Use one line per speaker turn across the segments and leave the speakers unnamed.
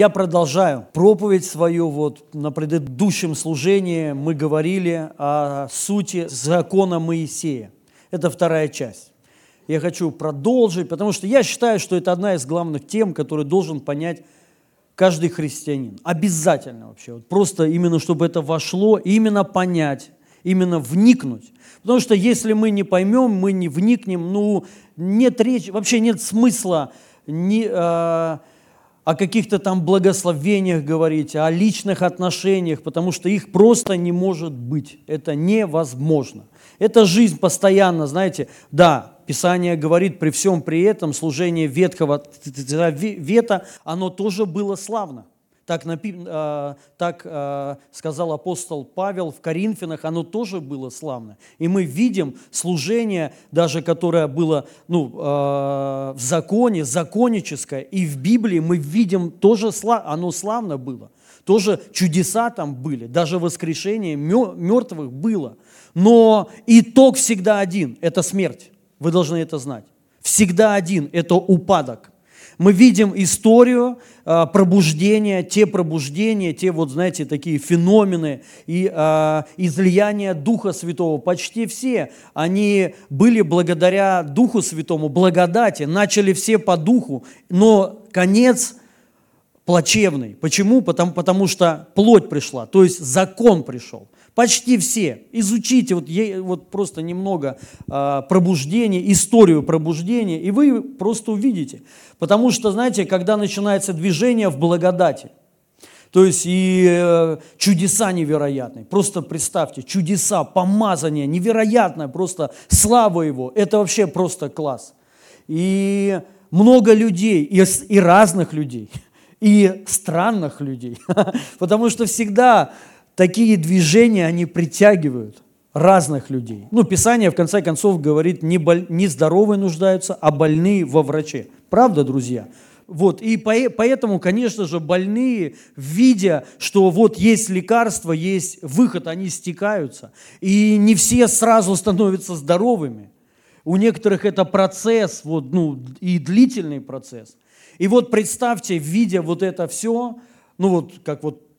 Я продолжаю проповедь свою. Вот на предыдущем служении мы говорили о сути закона Моисея. Это вторая часть. Я хочу продолжить, потому что я считаю, что это одна из главных тем, которую должен понять каждый христианин. Обязательно вообще. Вот просто именно, чтобы это вошло, именно понять, именно вникнуть. Потому что если мы не поймем, мы не вникнем, ну, нет речи, вообще нет смысла не, э, о каких-то там благословениях говорить, о личных отношениях, потому что их просто не может быть. Это невозможно. Это жизнь постоянно, знаете, да, Писание говорит, при всем при этом служение Ветхого Вета, оно тоже было славно. Так, э, так э, сказал апостол Павел в Коринфянах, оно тоже было славно. И мы видим служение, даже которое было ну, э, в законе, законническое, и в Библии мы видим тоже, оно славно было. Тоже чудеса там были, даже воскрешение мертвых было. Но итог всегда один – это смерть. Вы должны это знать. Всегда один – это упадок. Мы видим историю э, пробуждения, те пробуждения, те вот, знаете, такие феномены и э, излияния Духа Святого. Почти все они были благодаря Духу Святому, благодати, начали все по Духу, но конец плачевный. Почему? Потому, потому что плоть пришла, то есть закон пришел. Почти все. Изучите вот, вот просто немного э, пробуждения, историю пробуждения, и вы просто увидите. Потому что, знаете, когда начинается движение в благодати, то есть и э, чудеса невероятные. Просто представьте, чудеса, помазание невероятное, просто слава Его. Это вообще просто класс. И много людей, и, и разных людей, и странных людей. Потому что всегда такие движения, они притягивают разных людей. Ну, Писание, в конце концов, говорит, не, боль, не здоровые нуждаются, а больные во враче. Правда, друзья? Вот, и поэтому, конечно же, больные, видя, что вот есть лекарство, есть выход, они стекаются. И не все сразу становятся здоровыми. У некоторых это процесс, вот, ну, и длительный процесс. И вот представьте, видя вот это все, ну вот как вот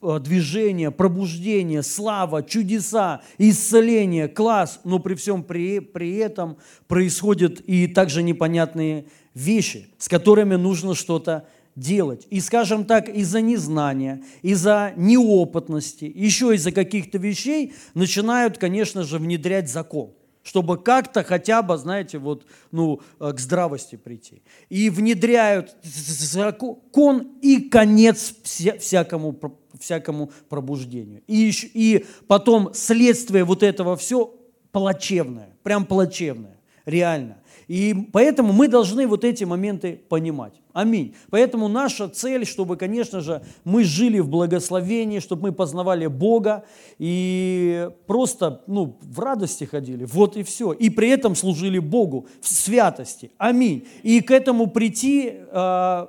движение, пробуждение, слава, чудеса, исцеление, класс, но при всем при, при этом происходят и также непонятные вещи, с которыми нужно что-то делать. И, скажем так, из-за незнания, из-за неопытности, еще из-за каких-то вещей начинают, конечно же, внедрять закон чтобы как-то хотя бы, знаете, вот, ну, э, к здравости прийти. И внедряют закон и конец всякому всякому пробуждению. И, и потом следствие вот этого все плачевное, прям плачевное, реально. И поэтому мы должны вот эти моменты понимать. Аминь. Поэтому наша цель, чтобы, конечно же, мы жили в благословении, чтобы мы познавали Бога и просто ну, в радости ходили. Вот и все. И при этом служили Богу в святости. Аминь. И к этому прийти э,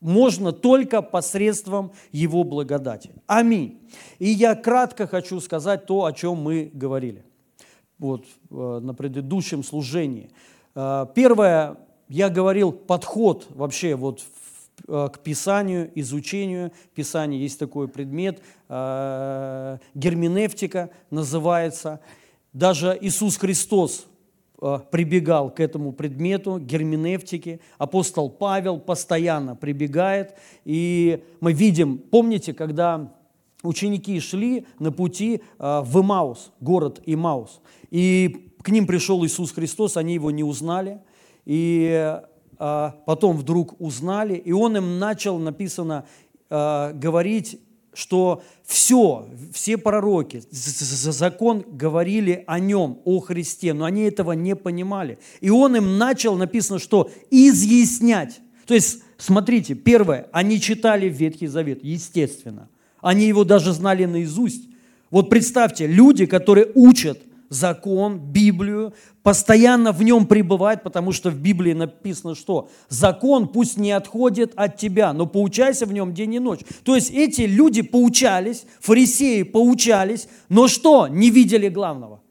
можно только посредством Его благодати. Аминь. И я кратко хочу сказать то, о чем мы говорили вот, э, на предыдущем служении. Э, первое, я говорил подход вообще вот э, к Писанию, изучению Писания. Есть такой предмет, герменевтика называется. Даже Иисус Христос прибегал к этому предмету, герменевтике. Апостол Павел постоянно прибегает. И мы видим, помните, когда ученики шли на пути э, в Имаус, город Имаус, и к ним пришел Иисус Христос, они его не узнали, и э, потом вдруг узнали, и он им начал, написано, говорить что все, все пророки, закон говорили о нем, о Христе, но они этого не понимали. И он им начал, написано, что изъяснять. То есть, смотрите, первое, они читали Ветхий Завет, естественно. Они его даже знали наизусть. Вот представьте, люди, которые учат закон, Библию, постоянно в нем пребывать, потому что в Библии написано, что закон пусть не отходит от тебя, но поучайся в нем день и ночь. То есть эти люди поучались, фарисеи поучались, но что? Не видели главного.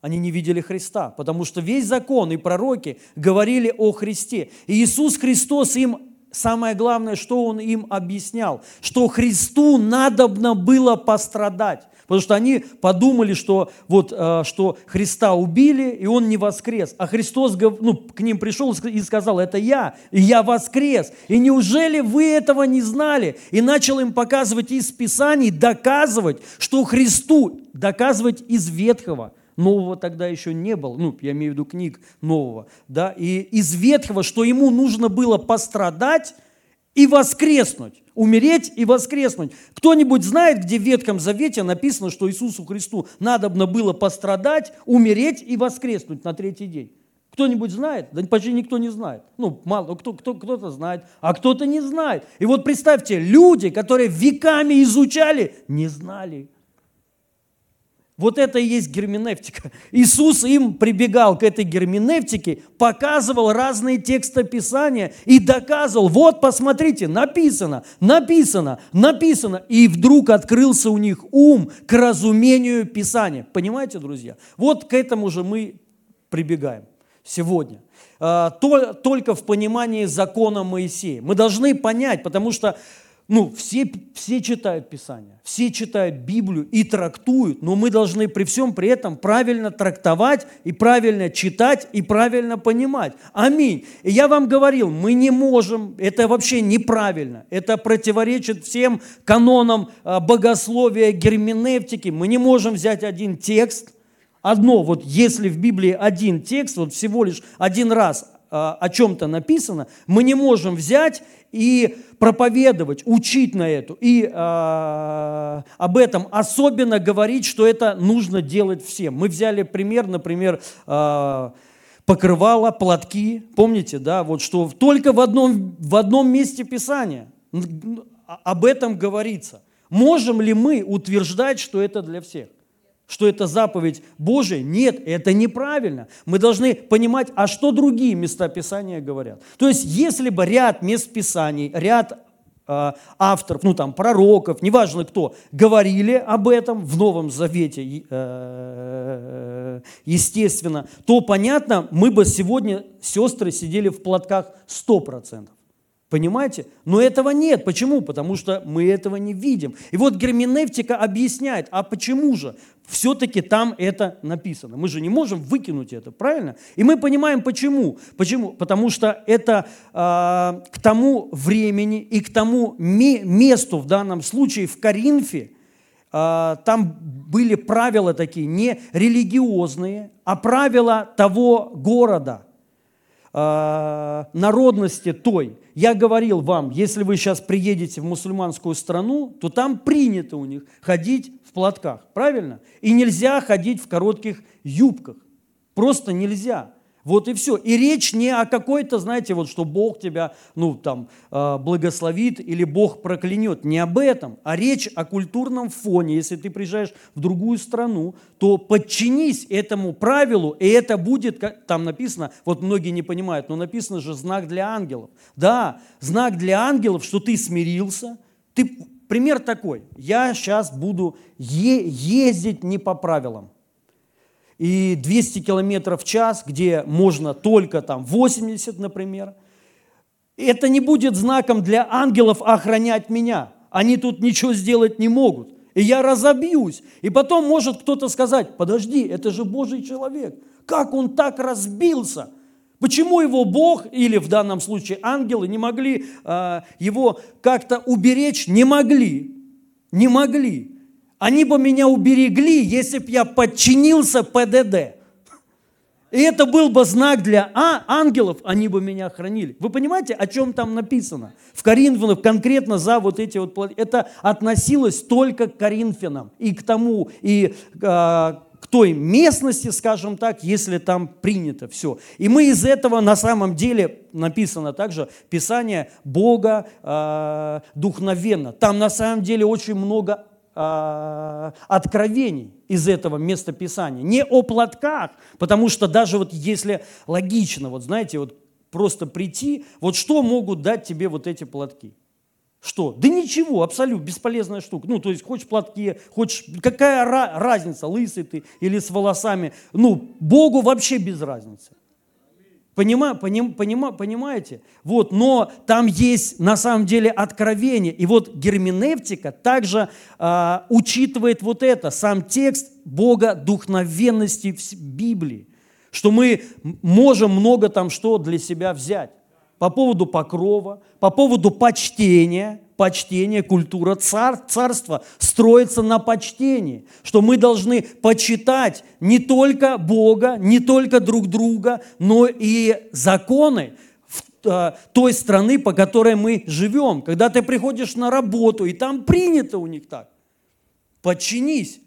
Они не видели Христа, потому что весь закон и пророки говорили о Христе. И Иисус Христос им самое главное, что он им объяснял, что Христу надобно было пострадать. Потому что они подумали, что, вот, э, что Христа убили, и Он не воскрес. А Христос ну, к ним пришел и сказал, это я, и я воскрес. И неужели вы этого не знали? И начал им показывать из Писаний, доказывать, что Христу, доказывать из Ветхого, Нового тогда еще не было, ну, я имею в виду книг нового, да, и из Ветхого, что ему нужно было пострадать и воскреснуть умереть и воскреснуть. Кто-нибудь знает, где в Ветхом Завете написано, что Иисусу Христу надобно было пострадать, умереть и воскреснуть на третий день? Кто-нибудь знает? Да почти никто не знает. Ну, мало, кто, кто, кто-то знает, а кто-то не знает. И вот представьте, люди, которые веками изучали, не знали. Вот это и есть герменевтика. Иисус им прибегал к этой герменевтике, показывал разные тексты Писания и доказывал, вот посмотрите, написано, написано, написано. И вдруг открылся у них ум к разумению Писания. Понимаете, друзья? Вот к этому же мы прибегаем сегодня. А, только в понимании закона Моисея. Мы должны понять, потому что ну, все, все читают Писание, все читают Библию и трактуют, но мы должны при всем при этом правильно трактовать и правильно читать и правильно понимать. Аминь. И я вам говорил, мы не можем, это вообще неправильно, это противоречит всем канонам а, богословия, герменевтики. Мы не можем взять один текст, одно, вот если в Библии один текст, вот всего лишь один раз о чем-то написано, мы не можем взять и проповедовать, учить на эту, и э, об этом особенно говорить, что это нужно делать всем. Мы взяли пример, например, э, покрывало, платки, помните, да, вот что только в одном, в одном месте Писания об этом говорится. Можем ли мы утверждать, что это для всех? Что это заповедь Божия. Нет, это неправильно. Мы должны понимать, а что другие места Писания говорят. То есть, если бы ряд мест Писаний, ряд э, авторов, ну там пророков, неважно кто, говорили об этом в Новом Завете, э, естественно, то понятно, мы бы сегодня, сестры, сидели в платках 100%. Понимаете? Но этого нет. Почему? Потому что мы этого не видим. И вот герменевтика объясняет, а почему же все-таки там это написано? Мы же не можем выкинуть это, правильно? И мы понимаем, почему. Почему? Потому что это э, к тому времени и к тому месту, в данном случае в Коринфе, э, там были правила такие, не религиозные, а правила того города, э, народности той – я говорил вам, если вы сейчас приедете в мусульманскую страну, то там принято у них ходить в платках, правильно? И нельзя ходить в коротких юбках. Просто нельзя. Вот и все. И речь не о какой-то, знаете, вот что Бог тебя, ну, там, э, благословит или Бог проклянет. Не об этом, а речь о культурном фоне. Если ты приезжаешь в другую страну, то подчинись этому правилу, и это будет, как там написано, вот многие не понимают, но написано же знак для ангелов. Да, знак для ангелов, что ты смирился. Ты, пример такой, я сейчас буду е- ездить не по правилам и 200 километров в час, где можно только там 80, например, это не будет знаком для ангелов охранять меня. Они тут ничего сделать не могут. И я разобьюсь. И потом может кто-то сказать, подожди, это же Божий человек. Как он так разбился? Почему его Бог, или в данном случае ангелы, не могли э, его как-то уберечь? Не могли. Не могли. Они бы меня уберегли, если бы я подчинился ПДД. И это был бы знак для а, ангелов, они бы меня хранили. Вы понимаете, о чем там написано? В Коринфянах конкретно за вот эти вот... Это относилось только к Коринфянам и к тому, и э, к той местности, скажем так, если там принято все. И мы из этого на самом деле, написано также, Писание Бога э, духновенно. Там на самом деле очень много а, откровений из этого места Писания. Не о платках, потому что даже вот если логично, вот знаете, вот просто прийти, вот что могут дать тебе вот эти платки? Что? Да ничего, абсолютно бесполезная штука. Ну, то есть, хочешь платки, хочешь... Какая разница, лысый ты или с волосами? Ну, Богу вообще без разницы. Понима, поним, понима, понимаете? Вот, но там есть на самом деле откровение. И вот герменевтика также э, учитывает вот это, сам текст Бога духновенности в Библии, что мы можем много там что для себя взять. По поводу покрова, по поводу почтения, почтение, культура цар, царства строится на почтении, что мы должны почитать не только Бога, не только друг друга, но и законы э, той страны, по которой мы живем. Когда ты приходишь на работу, и там принято у них так, подчинись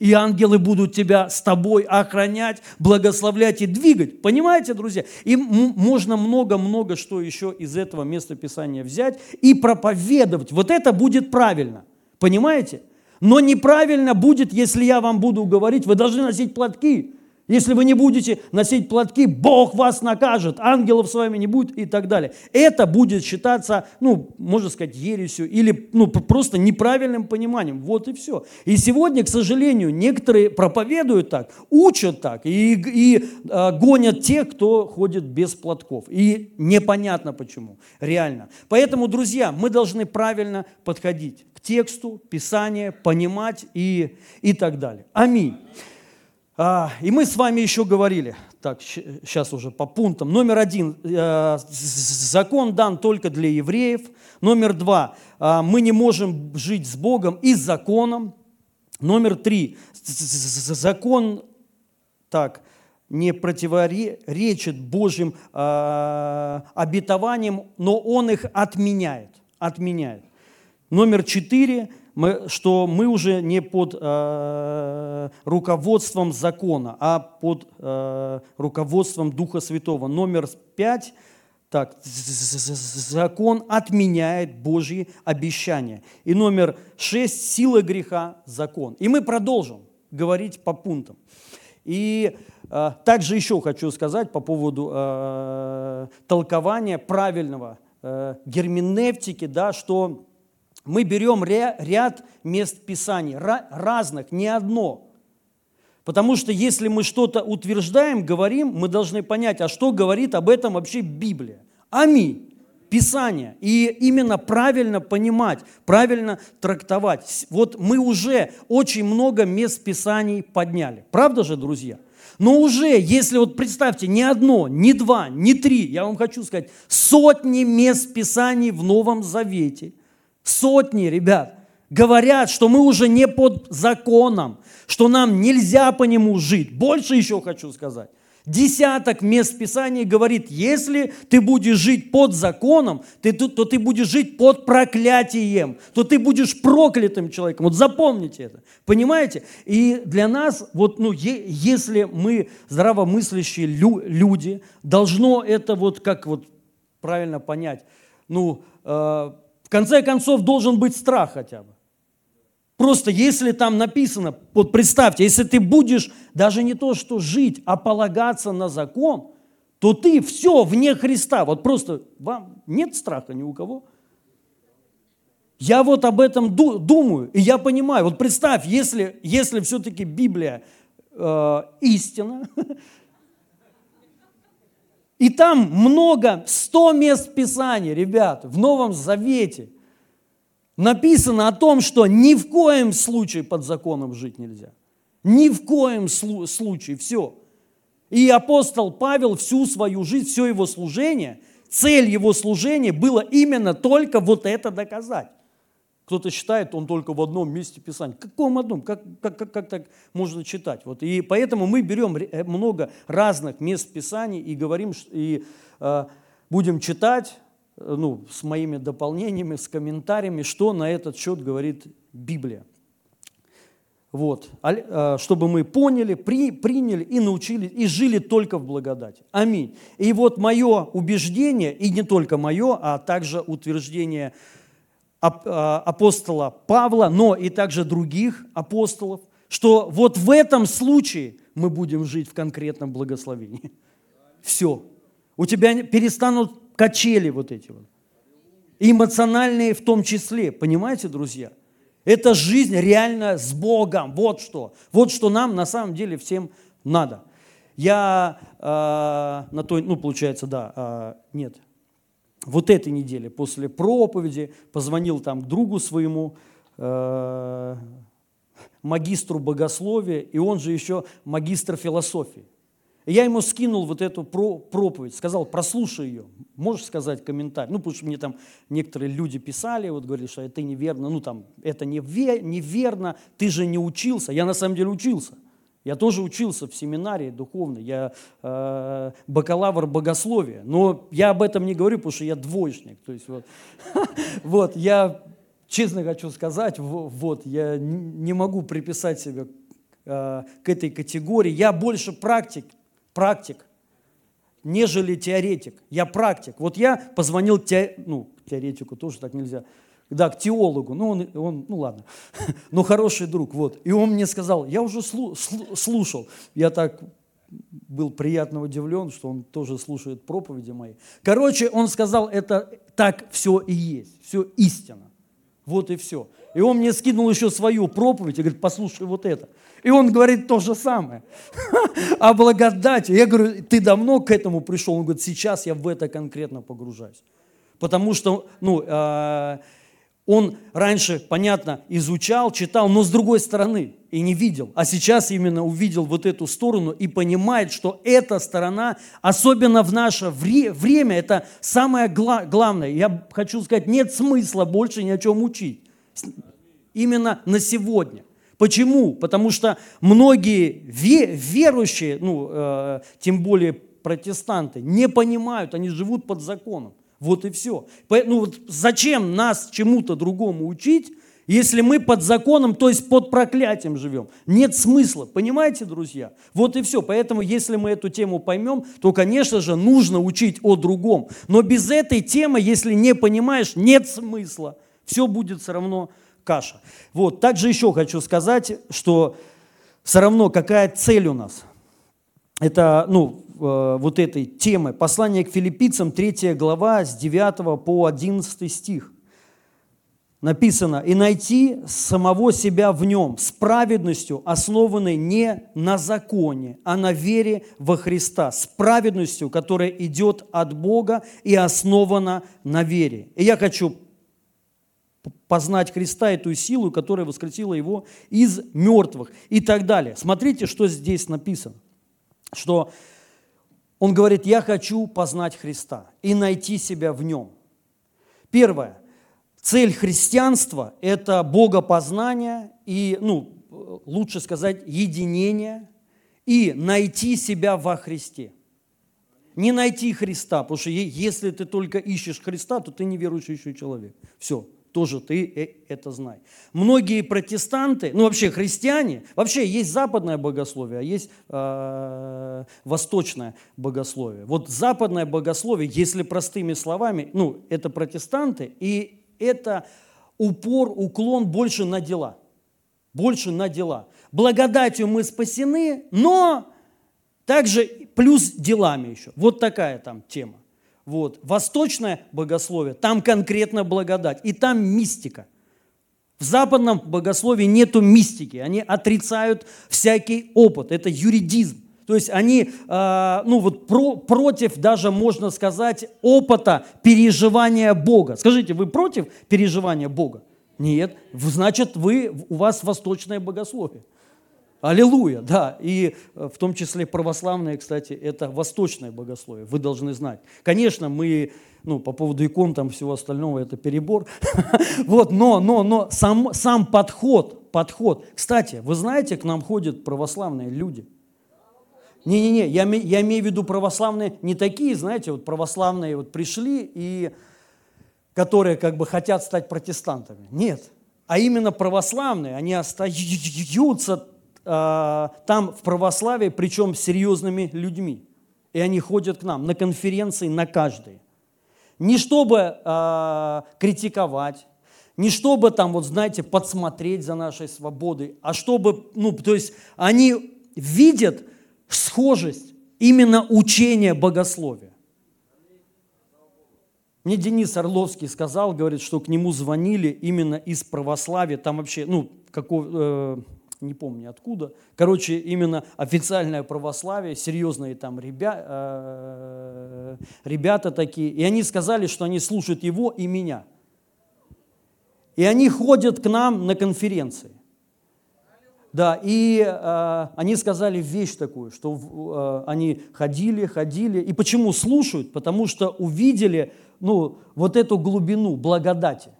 и ангелы будут тебя с тобой охранять, благословлять и двигать. Понимаете, друзья? И можно много-много что еще из этого места Писания взять и проповедовать. Вот это будет правильно. Понимаете? Но неправильно будет, если я вам буду говорить, вы должны носить платки. Если вы не будете носить платки, Бог вас накажет, ангелов с вами не будет и так далее. Это будет считаться, ну, можно сказать, ересью или ну, просто неправильным пониманием. Вот и все. И сегодня, к сожалению, некоторые проповедуют так, учат так и, и э, гонят тех, кто ходит без платков. И непонятно почему, реально. Поэтому, друзья, мы должны правильно подходить к тексту, Писания, понимать и, и так далее. Аминь. А, и мы с вами еще говорили, так, сейчас уже по пунктам. Номер один, э, закон дан только для евреев. Номер два, э, мы не можем жить с Богом и с законом. Номер три, закон, так, не противоречит Божьим э, обетованиям, но он их отменяет. отменяет. Номер четыре, мы, что мы уже не под э, руководством закона, а под э, руководством Духа Святого. Номер пять. Так, закон отменяет Божьи обещания. И номер шесть, сила греха, закон. И мы продолжим говорить по пунктам. И э, также еще хочу сказать по поводу э, толкования правильного э, герменевтики, да, что мы берем ряд мест Писаний, разных, не одно. Потому что если мы что-то утверждаем, говорим, мы должны понять, а что говорит об этом вообще Библия. Аминь. Писание. И именно правильно понимать, правильно трактовать. Вот мы уже очень много мест Писаний подняли. Правда же, друзья? Но уже, если вот представьте, не одно, не два, не три, я вам хочу сказать, сотни мест Писаний в Новом Завете – Сотни, ребят, говорят, что мы уже не под законом, что нам нельзя по нему жить. Больше еще хочу сказать. Десяток мест Писания говорит, если ты будешь жить под законом, ты, то, то ты будешь жить под проклятием, то ты будешь проклятым человеком. Вот запомните это. Понимаете? И для нас, вот, ну, е, если мы здравомыслящие лю, люди, должно это вот как вот правильно понять, ну, э, в конце концов, должен быть страх хотя бы. Просто если там написано, вот представьте, если ты будешь даже не то, что жить, а полагаться на закон, то ты все вне Христа. Вот просто вам нет страха ни у кого. Я вот об этом думаю, и я понимаю. Вот представь, если, если все-таки Библия э, истина, И там много, сто мест Писания, ребят, в Новом Завете написано о том, что ни в коем случае под законом жить нельзя. Ни в коем случае, все. И апостол Павел всю свою жизнь, все его служение, цель его служения было именно только вот это доказать. Кто-то считает, он только в одном месте Писания. Каком одном? Как, как, как, как так можно читать? Вот. И поэтому мы берем э, много разных мест Писаний и говорим, и э, будем читать э, ну, с моими дополнениями, с комментариями, что на этот счет говорит Библия. Вот, э, чтобы мы поняли, при, приняли и научились, и жили только в благодати. Аминь. И вот мое убеждение, и не только мое, а также утверждение апостола Павла, но и также других апостолов, что вот в этом случае мы будем жить в конкретном благословении. Все. У тебя перестанут качели вот эти вот. эмоциональные в том числе. Понимаете, друзья? Это жизнь реально с Богом. Вот что. Вот что нам на самом деле всем надо. Я э, на той, ну, получается, да, э, нет, вот этой неделе после проповеди позвонил там другу своему, э, магистру богословия, и он же еще магистр философии. И я ему скинул вот эту про проповедь, сказал, прослушай ее, можешь сказать комментарий. Ну, потому что мне там некоторые люди писали, вот говорили, что это неверно, ну, там, это неверно, ты же не учился. Я на самом деле учился. Я тоже учился в семинарии духовной, я э, бакалавр богословия, но я об этом не говорю, потому что я двоечник. То есть вот, вот я честно хочу сказать, вот я не могу приписать себя э, к этой категории. Я больше практик, практик, нежели теоретик. Я практик. Вот я позвонил те, ну, теоретику, тоже так нельзя, да, к теологу, ну, он, он ну ладно, но хороший друг, вот. И он мне сказал, я уже слу, слушал, я так был приятно удивлен, что он тоже слушает проповеди мои. Короче, он сказал, это так все и есть, все истина. Вот и все. И он мне скинул еще свою проповедь и говорит, послушай вот это. И он говорит то же самое. О благодати. Я говорю, ты давно к этому пришел? Он говорит, сейчас я в это конкретно погружаюсь. Потому что, ну, э, он раньше, понятно, изучал, читал, но с другой стороны и не видел. А сейчас именно увидел вот эту сторону и понимает, что эта сторона, особенно в наше вре- время, это самое гла- главное. Я хочу сказать, нет смысла больше ни о чем учить. Именно на сегодня. Почему? Потому что многие верующие, ну, э, тем более протестанты, не понимают, они живут под законом. Вот и все. Ну вот зачем нас чему-то другому учить, если мы под законом, то есть под проклятием живем? Нет смысла, понимаете, друзья? Вот и все. Поэтому, если мы эту тему поймем, то, конечно же, нужно учить о другом. Но без этой темы, если не понимаешь, нет смысла. Все будет все равно каша. Вот. Также еще хочу сказать, что все равно какая цель у нас. Это, ну, вот этой темы. Послание к филиппийцам, 3 глава, с 9 по 11 стих. Написано, «И найти самого себя в нем с праведностью, основанной не на законе, а на вере во Христа, с праведностью, которая идет от Бога и основана на вере». И я хочу познать Христа, эту силу, которая воскресила его из мертвых и так далее. Смотрите, что здесь написано, что он говорит, я хочу познать Христа и найти себя в нем. Первое. Цель христианства – это богопознание и, ну, лучше сказать, единение и найти себя во Христе. Не найти Христа, потому что если ты только ищешь Христа, то ты не верующий еще человек. Все, тоже ты э, это знай. Многие протестанты, ну вообще христиане, вообще есть западное богословие, а есть э, восточное богословие. Вот западное богословие, если простыми словами, ну это протестанты, и это упор, уклон больше на дела. Больше на дела. Благодатью мы спасены, но также плюс делами еще. Вот такая там тема. Вот. Восточное богословие, там конкретно благодать, и там мистика. В западном богословии нету мистики, они отрицают всякий опыт, это юридизм. То есть они, э, ну вот про, против даже, можно сказать, опыта переживания Бога. Скажите, вы против переживания Бога? Нет, значит, вы, у вас восточное богословие. Аллилуйя, да. И э, в том числе православное, кстати, это восточное богословие, вы должны знать. Конечно, мы, ну, по поводу икон, там всего остального, это перебор. Вот, но, но, но сам, сам подход, подход. Кстати, вы знаете, к нам ходят православные люди. Не-не-не, я, я имею в виду православные, не такие, знаете, вот православные вот пришли, и которые как бы хотят стать протестантами. Нет, а именно православные, они остаются там в православии, причем серьезными людьми. И они ходят к нам на конференции, на каждой. Не чтобы э, критиковать, не чтобы там, вот знаете, подсмотреть за нашей свободой, а чтобы, ну, то есть они видят схожесть именно учения богословия. Мне Денис Орловский сказал, говорит, что к нему звонили именно из православия, там вообще, ну, какого, э, не помню откуда. Короче, именно официальное православие, серьезные там ребя, э, ребята такие. И они сказали, что они слушают его и меня. И они ходят к нам на конференции. Да, и э, они сказали вещь такую, что э, они ходили, ходили. И почему слушают? Потому что увидели ну, вот эту глубину благодати.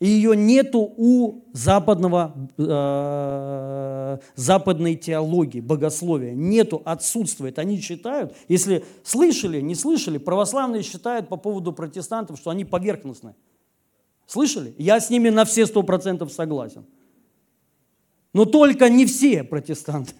И ее нету у западного, э, западной теологии, богословия. Нету, отсутствует. Они считают, если слышали, не слышали, православные считают по поводу протестантов, что они поверхностны. Слышали? Я с ними на все сто процентов согласен. Но только не все протестанты,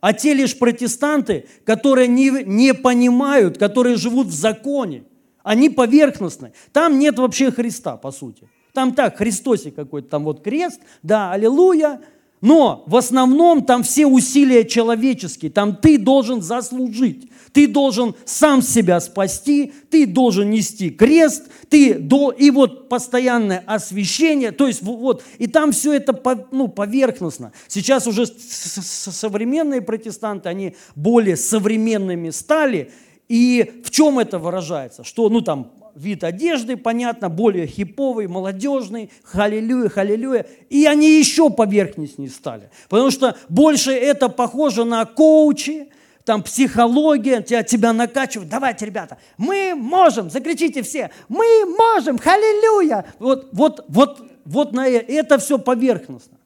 а те лишь протестанты, которые не, не понимают, которые живут в законе. Они поверхностны. Там нет вообще Христа, по сути. Там так, Христосик какой-то, там вот крест, да, аллилуйя. Но в основном там все усилия человеческие, там ты должен заслужить. Ты должен сам себя спасти, ты должен нести крест, ты до, и вот постоянное освещение, то есть вот, и там все это ну, поверхностно. Сейчас уже современные протестанты, они более современными стали, и в чем это выражается? Что, ну там, вид одежды, понятно, более хиповый, молодежный, халилюя, халилюя, и они еще поверхностнее стали, потому что больше это похоже на коучи, там психология, тебя, тебя накачивают. Давайте, ребята, мы можем, закричите все, мы можем, халилюя. Вот, вот, вот, вот на э, это все поверхностно.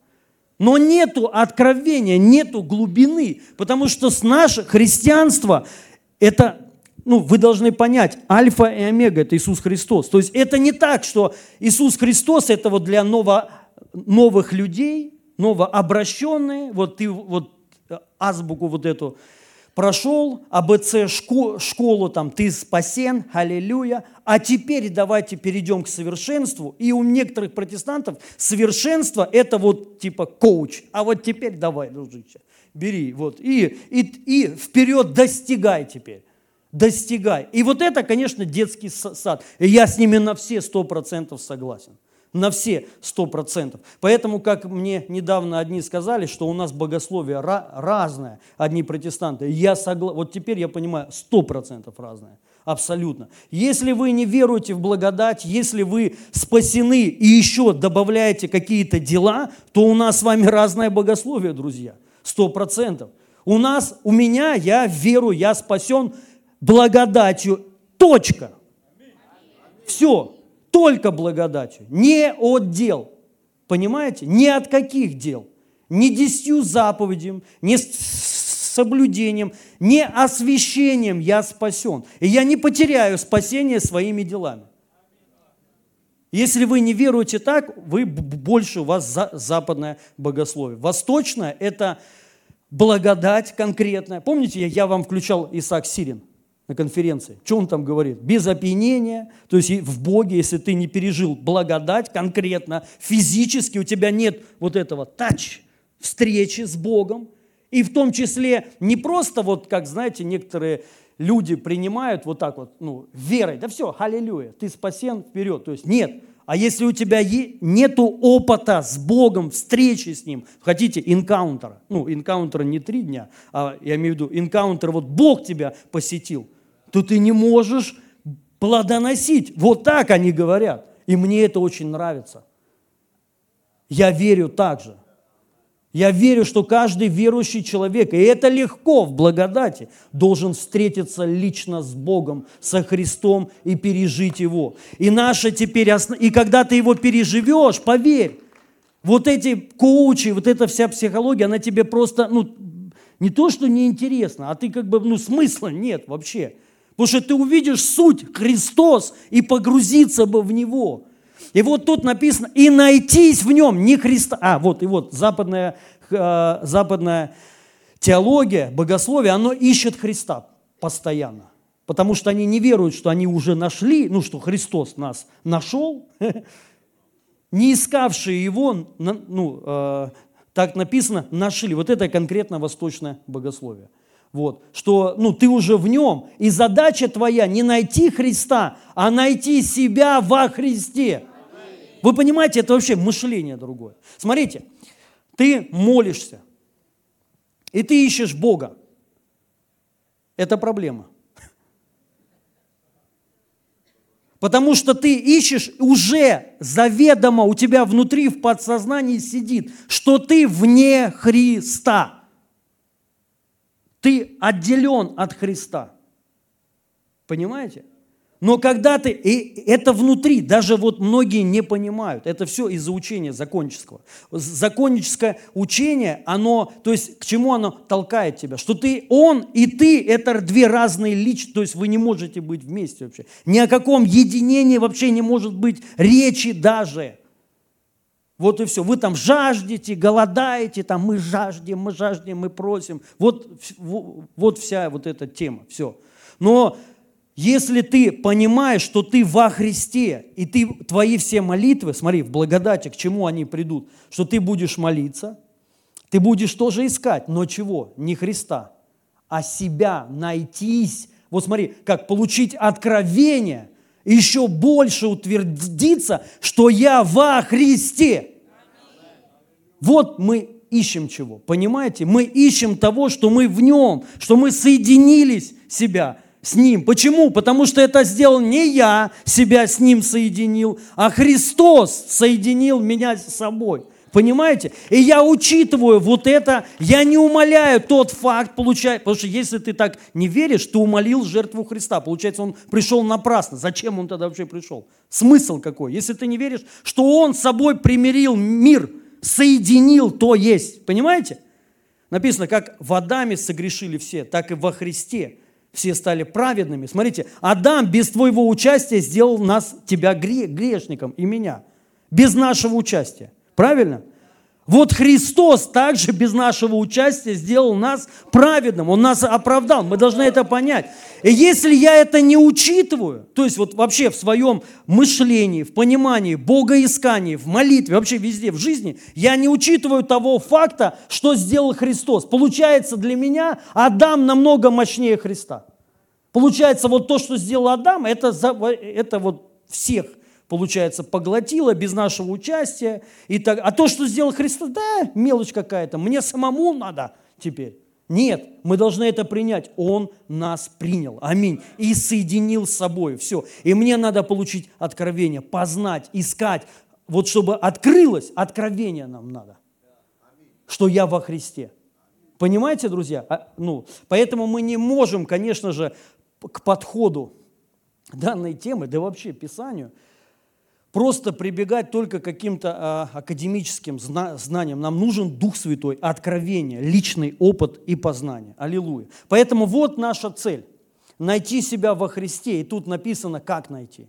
Но нету откровения, нету глубины, потому что с наше христианство это ну, вы должны понять, альфа и омега – это Иисус Христос. То есть это не так, что Иисус Христос – это вот для ново, новых людей, новообращенные, вот ты вот азбуку вот эту прошел АБЦ школу, там, ты спасен, аллилуйя, а теперь давайте перейдем к совершенству. И у некоторых протестантов совершенство – это вот типа коуч, а вот теперь давай, дружище, бери, вот, и, и, и вперед достигай теперь. Достигай. И вот это, конечно, детский сад. И я с ними на все сто процентов согласен на все сто процентов. Поэтому, как мне недавно одни сказали, что у нас богословие разное, одни протестанты, я согласен, вот теперь я понимаю, сто процентов разное. Абсолютно. Если вы не веруете в благодать, если вы спасены и еще добавляете какие-то дела, то у нас с вами разное богословие, друзья. Сто процентов. У нас, у меня, я веру, я спасен благодатью. Точка. Все только благодатью, не от дел. Понимаете? Не от каких дел. Не десятью заповедям, не соблюдением, не освящением я спасен. И я не потеряю спасение своими делами. Если вы не веруете так, вы больше у вас западное богословие. Восточное – это благодать конкретная. Помните, я вам включал Исаак Сирин? На конференции. Что он там говорит? Без опьянения, то есть в Боге, если ты не пережил благодать конкретно, физически у тебя нет вот этого тач, встречи с Богом, и в том числе не просто вот, как, знаете, некоторые люди принимают вот так вот, ну, верой, да все, аллилуйя, ты спасен, вперед. То есть нет, а если у тебя нету опыта с Богом, встречи с Ним, хотите, инкаунтера, ну, инкаунтера не три дня, а я имею в виду инкаунтер, вот Бог тебя посетил – то ты не можешь плодоносить. Вот так они говорят. И мне это очень нравится. Я верю так же. Я верю, что каждый верующий человек, и это легко в благодати, должен встретиться лично с Богом, со Христом и пережить Его. И наша теперь, и когда ты его переживешь, поверь, вот эти коучи, вот эта вся психология, она тебе просто, ну, не то, что неинтересна, а ты как бы, ну, смысла нет вообще. Потому что ты увидишь суть Христос и погрузиться бы в Него. И вот тут написано, и найтись в нем, не Христа. А, вот, и вот, западная, э, западная теология, богословие, оно ищет Христа постоянно. Потому что они не веруют, что они уже нашли, ну, что Христос нас нашел, не искавшие его, ну, э, так написано, нашли. Вот это конкретно восточное богословие. Вот, что ну, ты уже в нем, и задача твоя не найти Христа, а найти себя во Христе. Вы понимаете, это вообще мышление другое. Смотрите, ты молишься, и ты ищешь Бога. Это проблема. Потому что ты ищешь, уже заведомо у тебя внутри в подсознании сидит, что ты вне Христа. Ты отделен от Христа. Понимаете? Но когда ты, и это внутри, даже вот многие не понимают, это все из-за учения законнического. Законническое учение, оно, то есть к чему оно толкает тебя? Что ты, он и ты, это две разные личности, то есть вы не можете быть вместе вообще. Ни о каком единении вообще не может быть речи даже. Вот и все. Вы там жаждете, голодаете, там мы жаждем, мы жаждем, мы просим. Вот, вот вся вот эта тема, все. Но если ты понимаешь, что ты во Христе, и ты, твои все молитвы, смотри, в благодати, к чему они придут, что ты будешь молиться, ты будешь тоже искать, но чего? Не Христа, а себя, найтись. Вот смотри, как получить откровение, еще больше утвердиться, что я во Христе. Вот мы ищем чего, понимаете? Мы ищем того, что мы в нем, что мы соединились себя – с Ним. Почему? Потому что это сделал не я, себя с Ним соединил, а Христос соединил меня с собой. Понимаете? И я учитываю вот это, я не умоляю тот факт, получает, потому что если ты так не веришь, ты умолил жертву Христа. Получается, он пришел напрасно. Зачем он тогда вообще пришел? Смысл какой? Если ты не веришь, что он с собой примирил мир, соединил, то есть. Понимаете? Написано, как в Адаме согрешили все, так и во Христе все стали праведными. Смотрите, Адам без твоего участия сделал нас, тебя грешником и меня. Без нашего участия. Правильно? Вот Христос также без нашего участия сделал нас праведным. Он нас оправдал. Мы должны это понять. И если я это не учитываю, то есть вот вообще в своем мышлении, в понимании, богоискании, в молитве, вообще везде в жизни, я не учитываю того факта, что сделал Христос. Получается для меня Адам намного мощнее Христа. Получается вот то, что сделал Адам, это, это вот всех получается, поглотила без нашего участия. И так, а то, что сделал Христос, да, мелочь какая-то, мне самому надо теперь. Нет, мы должны это принять. Он нас принял. Аминь. И соединил с собой. Все. И мне надо получить откровение, познать, искать. Вот чтобы открылось, откровение нам надо. Что я во Христе. Понимаете, друзья? А, ну, поэтому мы не можем, конечно же, к подходу данной темы, да вообще Писанию – просто прибегать только к каким-то а, академическим зна- знаниям. Нам нужен Дух Святой, откровение, личный опыт и познание. Аллилуйя. Поэтому вот наша цель. Найти себя во Христе. И тут написано, как найти.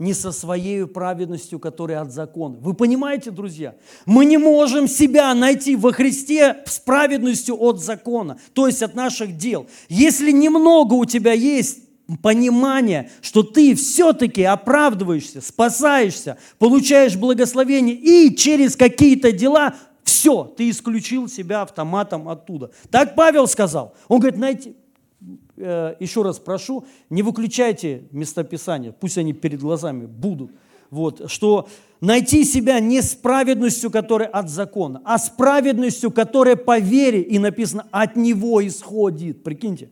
Не со своей праведностью, которая от закона. Вы понимаете, друзья? Мы не можем себя найти во Христе с праведностью от закона, то есть от наших дел. Если немного у тебя есть понимание, что ты все-таки оправдываешься, спасаешься, получаешь благословение и через какие-то дела все, ты исключил себя автоматом оттуда. Так Павел сказал. Он говорит, найти, э, еще раз прошу, не выключайте местописания, пусть они перед глазами будут. Вот, что найти себя не с праведностью, которая от закона, а с праведностью, которая по вере, и написано, от него исходит. Прикиньте.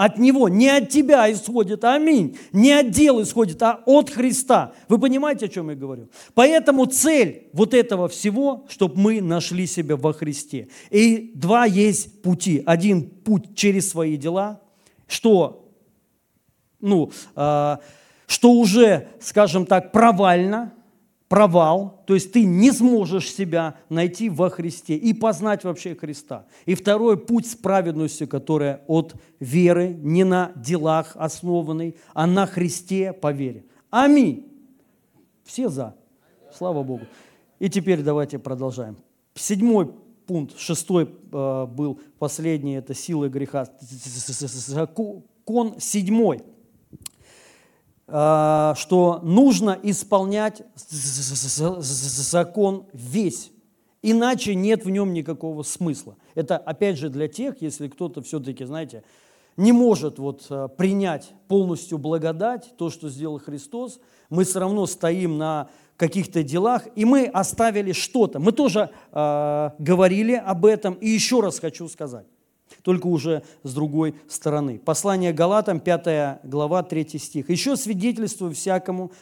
От Него, не от тебя исходит, аминь. Не от дел исходит, а от Христа. Вы понимаете, о чем я говорю? Поэтому цель вот этого всего, чтобы мы нашли себя во Христе. И два есть пути. Один путь через свои дела, что, ну, э, что уже, скажем так, провально, провал, то есть ты не сможешь себя найти во Христе и познать вообще Христа. И второй путь с праведностью, которая от веры, не на делах основанный, а на Христе по вере. Аминь. Все за. Слава Богу. И теперь давайте продолжаем. Седьмой пункт, шестой э, был последний, это силы греха. Закон седьмой – что нужно исполнять закон весь, иначе нет в нем никакого смысла. Это опять же для тех, если кто-то все-таки, знаете, не может вот э, принять полностью благодать, то, что сделал Христос, мы все равно стоим на каких-то делах, и мы оставили что-то. Мы тоже э, говорили об этом, и еще раз хочу сказать, только уже с другой стороны. Послание Галатам, 5 глава, 3 стих. «Еще свидетельствую всякому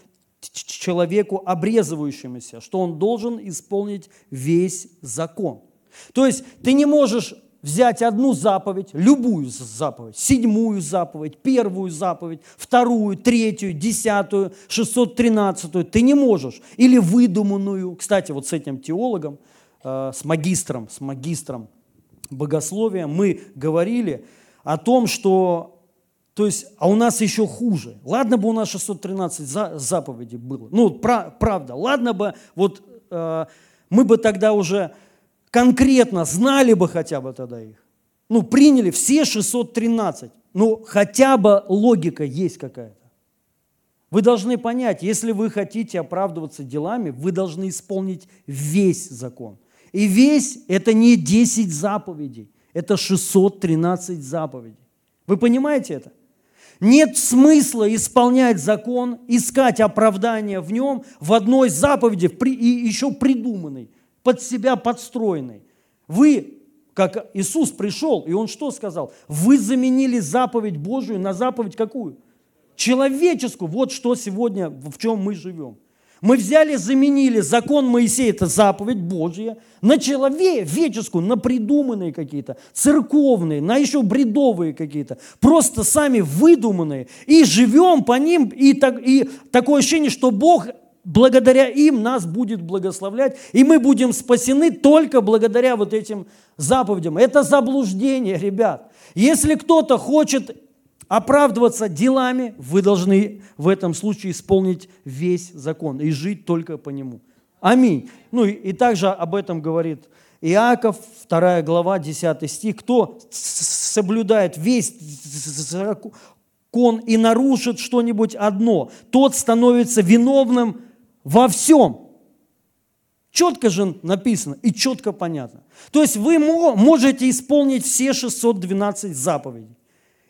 человеку, обрезывающемуся, что он должен исполнить весь закон». То есть ты не можешь взять одну заповедь, любую заповедь, седьмую заповедь, первую заповедь, вторую, третью, десятую, 613, ты не можешь. Или выдуманную. Кстати, вот с этим теологом, э, с магистром, с магистром богословия мы говорили о том, что то есть, а у нас еще хуже. Ладно бы у нас 613 за, заповедей было. Ну, про, правда, ладно бы, вот э, мы бы тогда уже конкретно знали бы хотя бы тогда их. Ну, приняли все 613. Ну, хотя бы логика есть какая-то. Вы должны понять, если вы хотите оправдываться делами, вы должны исполнить весь закон. И весь – это не 10 заповедей, это 613 заповедей. Вы понимаете это? Нет смысла исполнять закон, искать оправдание в нем в одной заповеди, и еще придуманной под себя подстроенный. Вы, как Иисус пришел, и Он что сказал? Вы заменили заповедь Божию на заповедь какую? Человеческую. Вот что сегодня, в чем мы живем. Мы взяли, заменили закон Моисея, это заповедь Божья, на человеческую, на придуманные какие-то, церковные, на еще бредовые какие-то, просто сами выдуманные. И живем по ним, и, так, и такое ощущение, что Бог благодаря им нас будет благословлять, и мы будем спасены только благодаря вот этим заповедям. Это заблуждение, ребят. Если кто-то хочет оправдываться делами, вы должны в этом случае исполнить весь закон и жить только по нему. Аминь. Ну и, и также об этом говорит Иаков, 2 глава, 10 стих. Кто соблюдает весь закон и нарушит что-нибудь одно, тот становится виновным во всем. Четко же написано и четко понятно. То есть вы можете исполнить все 612 заповедей.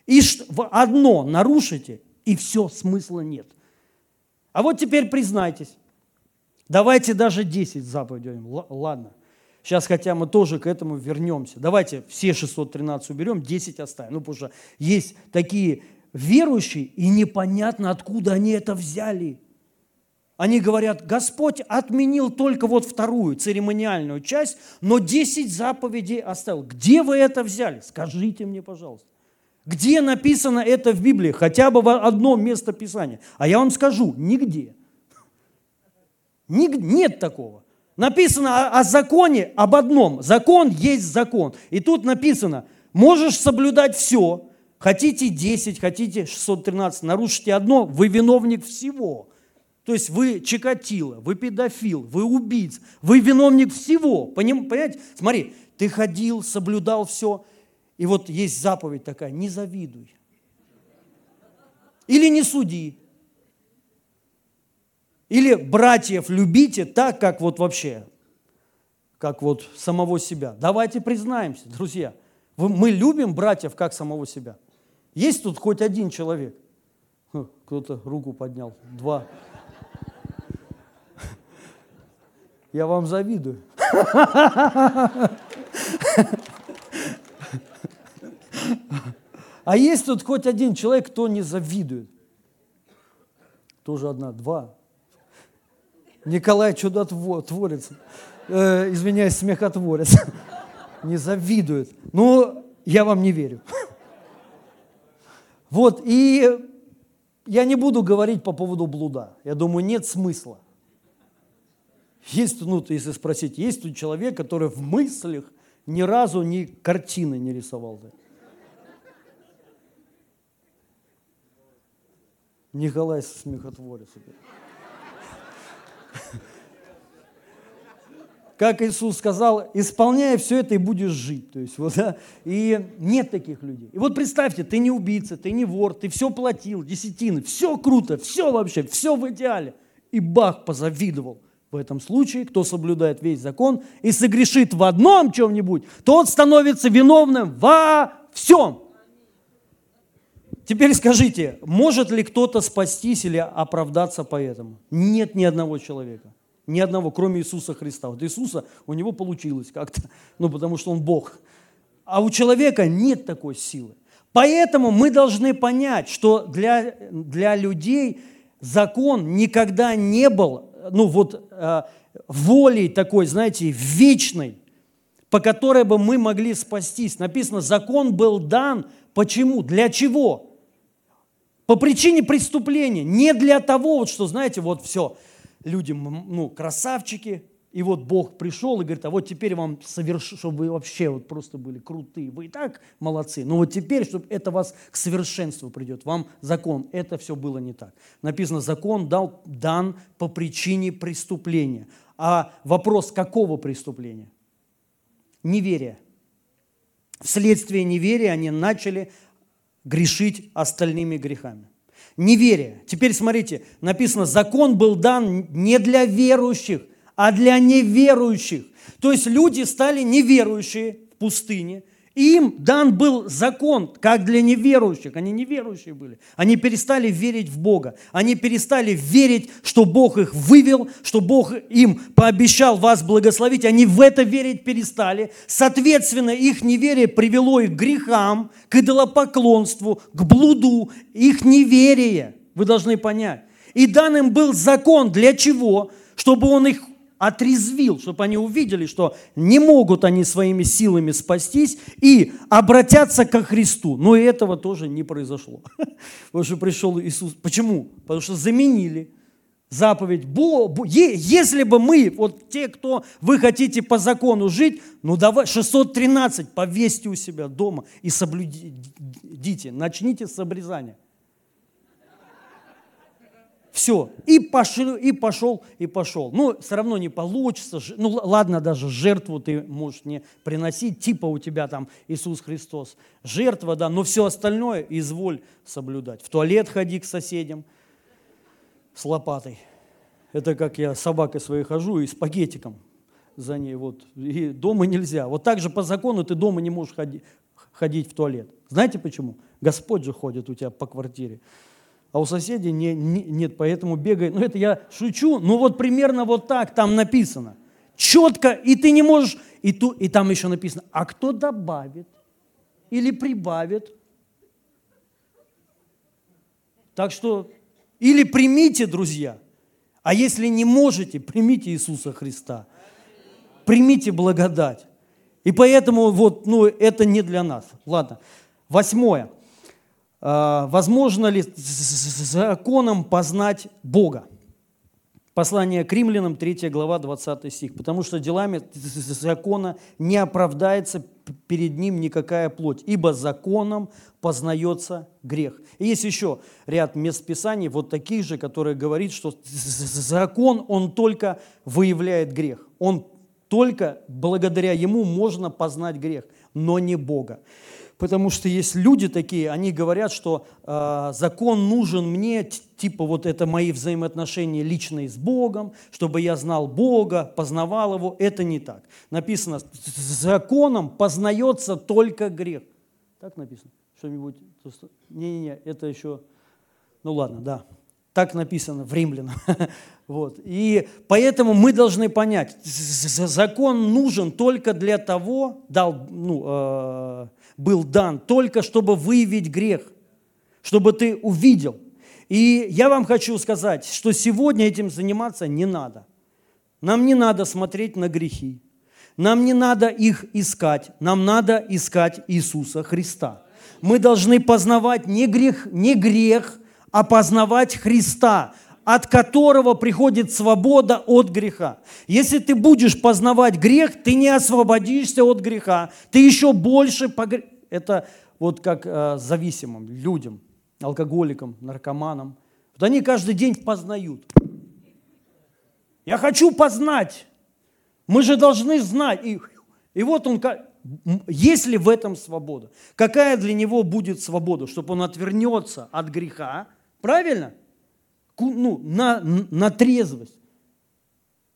И одно нарушите, и все, смысла нет. А вот теперь признайтесь. Давайте даже 10 заповедей. Ладно. Сейчас, хотя мы тоже к этому вернемся. Давайте все 613 уберем, 10 оставим. Ну, потому что есть такие верующие, и непонятно, откуда они это взяли. Они говорят, Господь отменил только вот вторую церемониальную часть, но 10 заповедей оставил. Где вы это взяли? Скажите мне, пожалуйста. Где написано это в Библии? Хотя бы в одном место Писания. А я вам скажу, нигде. Нет такого. Написано о, о законе, об одном. Закон есть закон. И тут написано, можешь соблюдать все. Хотите 10, хотите 613, нарушите одно, вы виновник всего. То есть вы чикатило, вы педофил, вы убийц, вы виновник всего. Понимаете? Смотри, ты ходил, соблюдал все, и вот есть заповедь такая, не завидуй. Или не суди. Или братьев любите так, как вот вообще, как вот самого себя. Давайте признаемся, друзья. Мы любим братьев как самого себя. Есть тут хоть один человек? Кто-то руку поднял. Два. Я вам завидую. А есть тут хоть один человек, кто не завидует? Тоже одна, два. Николай чудотворец, э, извиняюсь, смехотворец, не завидует. Ну, я вам не верю. Вот, и я не буду говорить по поводу блуда. Я думаю, нет смысла. Есть, ну, если спросить, есть тут человек, который в мыслях ни разу ни картины не рисовал. Да? Николай смехотворец. Как Иисус сказал, исполняя все это и будешь жить. То есть, вот, да? И нет таких людей. И вот представьте, ты не убийца, ты не вор, ты все платил, десятины, все круто, все вообще, все в идеале. И Бах позавидовал – в этом случае, кто соблюдает весь закон и согрешит в одном чем-нибудь, тот становится виновным во всем. Теперь скажите, может ли кто-то спастись или оправдаться по этому? Нет ни одного человека. Ни одного, кроме Иисуса Христа. Вот Иисуса, у него получилось как-то, ну потому что он Бог. А у человека нет такой силы. Поэтому мы должны понять, что для, для людей закон никогда не был, ну вот, э, волей такой, знаете, вечной, по которой бы мы могли спастись. Написано, закон был дан. Почему? Для чего? По причине преступления. Не для того, вот что, знаете, вот все, люди, ну, красавчики, и вот Бог пришел и говорит, а вот теперь вам соверш... чтобы вы вообще вот просто были крутые. Вы и так молодцы. Но вот теперь, чтобы это вас к совершенству придет, вам закон. Это все было не так. Написано, закон дал, дан по причине преступления. А вопрос, какого преступления? Неверие. Вследствие неверия они начали грешить остальными грехами. Неверие. Теперь смотрите, написано, закон был дан не для верующих, а для неверующих. То есть люди стали неверующие в пустыне, им дан был закон, как для неверующих. Они неверующие были. Они перестали верить в Бога. Они перестали верить, что Бог их вывел, что Бог им пообещал вас благословить. Они в это верить перестали. Соответственно, их неверие привело их к грехам, к идолопоклонству, к блуду. Их неверие, вы должны понять. И дан им был закон для чего? Чтобы он их отрезвил, чтобы они увидели, что не могут они своими силами спастись и обратятся ко Христу. Но и этого тоже не произошло. Потому что пришел Иисус. Почему? Потому что заменили заповедь. Если бы мы, вот те, кто вы хотите по закону жить, ну давай 613 повесьте у себя дома и соблюдите, начните с обрезания. Все. И пошел, и пошел, и пошел. Ну, все равно не получится. Ну, ладно, даже жертву ты можешь не приносить, типа у тебя там Иисус Христос. Жертва, да, но все остальное изволь соблюдать. В туалет ходи к соседям с лопатой. Это как я с собакой своей хожу и с пакетиком за ней. Вот. И дома нельзя. Вот так же по закону ты дома не можешь ходить, ходить в туалет. Знаете почему? Господь же ходит у тебя по квартире а у соседей не, не, нет, поэтому бегает. Ну, это я шучу, но вот примерно вот так там написано. Четко, и ты не можешь, и, ту, и там еще написано, а кто добавит или прибавит. Так что, или примите, друзья, а если не можете, примите Иисуса Христа. Примите благодать. И поэтому вот, ну, это не для нас. Ладно. Восьмое. А, возможно ли законом познать Бога? Послание к римлянам, 3 глава, 20 стих. «Потому что делами закона не оправдается перед ним никакая плоть, ибо законом познается грех». И есть еще ряд мест Писаний, вот таких же, которые говорит, что закон, он только выявляет грех. Он только благодаря ему можно познать грех, но не Бога. Потому что есть люди такие, они говорят, что э, закон нужен мне, типа вот это мои взаимоотношения личные с Богом, чтобы я знал Бога, познавал Его. Это не так. Написано, законом познается только грех. Так написано? Что-нибудь? Не-не-не, это еще... Ну ладно, да. Так написано в Римлянам. Вот. И поэтому мы должны понять, закон нужен только для того, дал, ну, э, был дан только чтобы выявить грех, чтобы ты увидел. И я вам хочу сказать, что сегодня этим заниматься не надо. Нам не надо смотреть на грехи. Нам не надо их искать. Нам надо искать Иисуса Христа. Мы должны познавать не грех, не грех, а познавать Христа, от которого приходит свобода от греха. Если ты будешь познавать грех, ты не освободишься от греха, ты еще больше погр... Это вот как э, зависимым людям, алкоголикам, наркоманам. Вот они каждый день познают. Я хочу познать. Мы же должны знать. И, и вот он, есть ли в этом свобода? Какая для него будет свобода? Чтобы он отвернется от греха, правильно? Ну, на, на трезвость.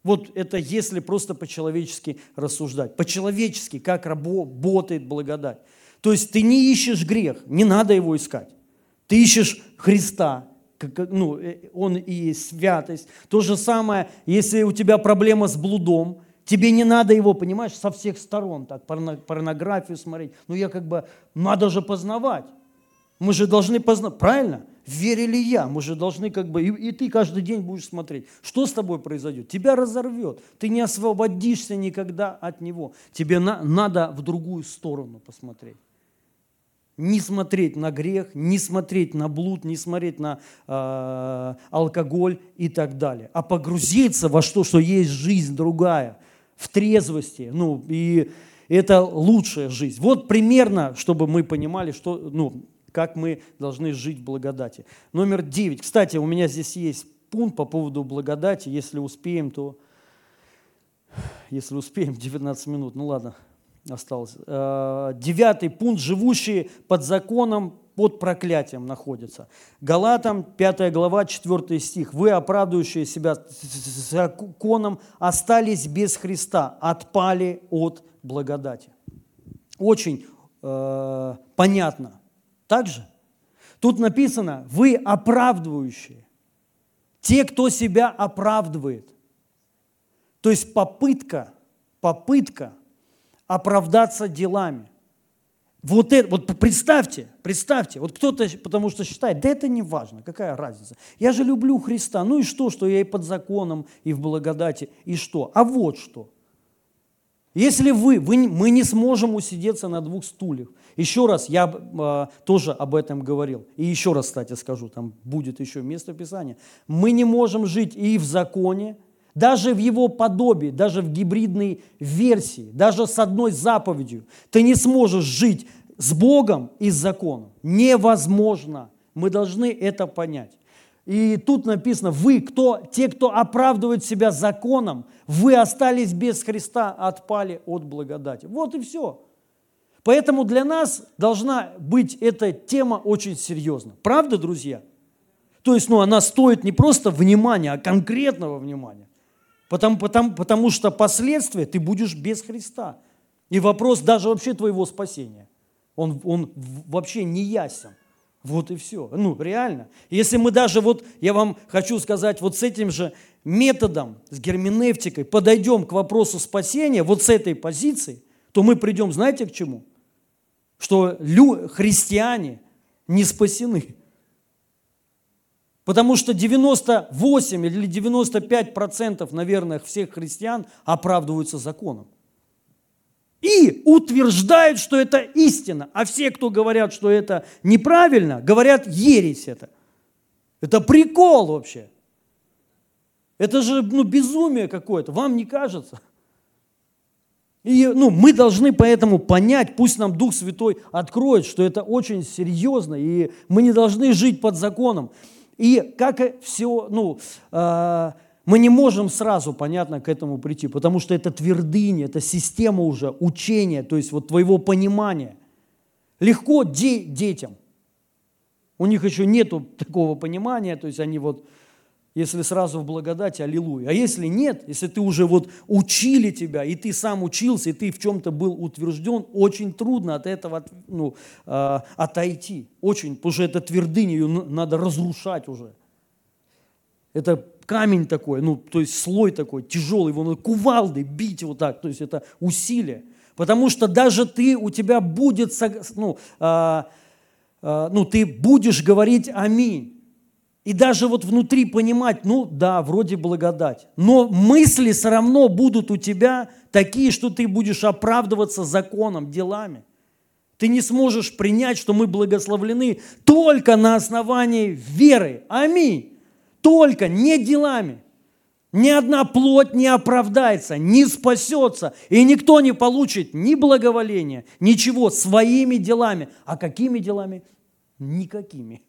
Вот это если просто по-человечески рассуждать. По-человечески, как работает благодать. То есть ты не ищешь грех, не надо его искать. Ты ищешь Христа, ну, э, Он и святость. То же самое, если у тебя проблема с блудом, тебе не надо его, понимаешь, со всех сторон, так, порнографию смотреть. Ну, я как бы, надо же познавать. Мы же должны познать, правильно? Верили я. Мы же должны как бы, и, и ты каждый день будешь смотреть, что с тобой произойдет. Тебя разорвет, ты не освободишься никогда от него. Тебе на, надо в другую сторону посмотреть. Не смотреть на грех, не смотреть на блуд, не смотреть на э, алкоголь и так далее, а погрузиться во что, что есть жизнь другая, в трезвости. Ну, и это лучшая жизнь. Вот примерно, чтобы мы понимали, что, ну, как мы должны жить в благодати. Номер девять. Кстати, у меня здесь есть пункт по поводу благодати. Если успеем, то... Если успеем, 19 минут. Ну ладно, осталось. Э, девятый пункт. Живущие под законом, под проклятием находятся. Галатам, 5 глава, 4 стих. «Вы, оправдывающие себя законом, остались без Христа, отпали от благодати». Очень э, понятно – также тут написано, вы оправдывающие. Те, кто себя оправдывает. То есть попытка, попытка оправдаться делами. Вот это, вот представьте, представьте, вот кто-то, потому что считает, да это не важно, какая разница. Я же люблю Христа, ну и что, что я и под законом, и в благодати, и что? А вот что. Если вы, вы мы не сможем усидеться на двух стульях. Еще раз, я э, тоже об этом говорил. И еще раз, кстати, скажу, там будет еще место Писания. Мы не можем жить и в законе, даже в его подобии, даже в гибридной версии, даже с одной заповедью. Ты не сможешь жить с Богом и с законом. Невозможно. Мы должны это понять. И тут написано, вы, кто, те, кто оправдывают себя законом, вы остались без Христа, отпали от благодати. Вот и все. Поэтому для нас должна быть эта тема очень серьезна. Правда, друзья? То есть ну, она стоит не просто внимания, а конкретного внимания. Потому, потому, потому что последствия ты будешь без Христа. И вопрос даже вообще твоего спасения, он, он вообще не ясен. Вот и все. Ну, реально. Если мы даже вот, я вам хочу сказать, вот с этим же методом, с герменевтикой подойдем к вопросу спасения, вот с этой позиции, то мы придем, знаете, к чему? что лю, христиане не спасены. Потому что 98 или 95 процентов, наверное, всех христиан оправдываются законом. И утверждают, что это истина. А все, кто говорят, что это неправильно, говорят, ересь это. Это прикол вообще. Это же ну, безумие какое-то. Вам не кажется? И ну, мы должны поэтому понять, пусть нам Дух Святой откроет, что это очень серьезно, и мы не должны жить под законом. И как все, ну, э, мы не можем сразу, понятно, к этому прийти, потому что это твердыня, это система уже учения, то есть вот твоего понимания. Легко де- детям. У них еще нету такого понимания, то есть они вот если сразу в благодати, аллилуйя. А если нет, если ты уже вот учили тебя, и ты сам учился, и ты в чем-то был утвержден, очень трудно от этого ну, э, отойти. Очень, потому что это твердыня, ее надо разрушать уже. Это камень такой, ну, то есть слой такой тяжелый, его надо кувалдой бить вот так, то есть это усилие. Потому что даже ты, у тебя будет, ну, э, э, ну ты будешь говорить аминь. И даже вот внутри понимать, ну да, вроде благодать. Но мысли все равно будут у тебя такие, что ты будешь оправдываться законом, делами. Ты не сможешь принять, что мы благословлены только на основании веры. Аминь. Только, не делами. Ни одна плоть не оправдается, не спасется, и никто не получит ни благоволения, ничего своими делами. А какими делами? Никакими.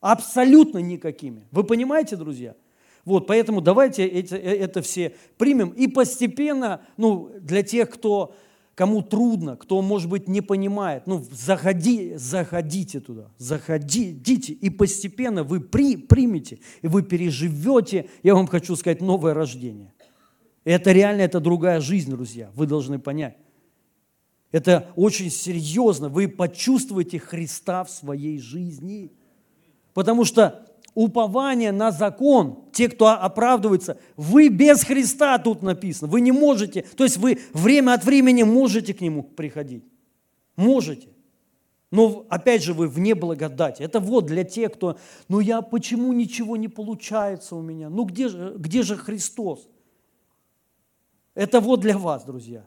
Абсолютно никакими. Вы понимаете, друзья? Вот, поэтому давайте это, это все примем. И постепенно, ну, для тех, кто, кому трудно, кто, может быть, не понимает, ну, заходи, заходите туда, заходите, и постепенно вы при, примете, и вы переживете, я вам хочу сказать, новое рождение. Это реально, это другая жизнь, друзья, вы должны понять. Это очень серьезно, вы почувствуете Христа в своей жизни – Потому что упование на закон, те, кто оправдывается, вы без Христа тут написано, вы не можете, то есть вы время от времени можете к Нему приходить, можете. Но опять же вы вне благодати. Это вот для тех, кто, ну я почему ничего не получается у меня? Ну где же, где же Христос? Это вот для вас, друзья.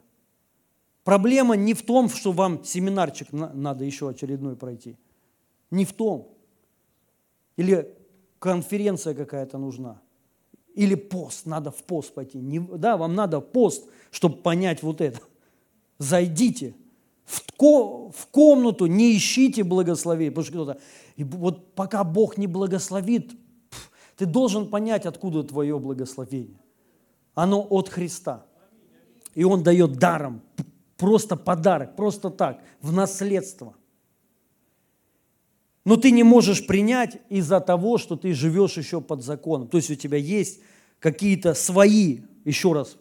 Проблема не в том, что вам семинарчик надо еще очередной пройти. Не в том. Или конференция какая-то нужна. Или пост, надо в пост пойти. Не, да, вам надо пост, чтобы понять вот это. Зайдите в, ко, в комнату, не ищите благословения. Потому что кто-то, и вот пока Бог не благословит, ты должен понять, откуда твое благословение. Оно от Христа. И Он дает даром, просто подарок, просто так, в наследство – но ты не можешь принять из-за того, что ты живешь еще под законом. То есть у тебя есть какие-то свои, еще раз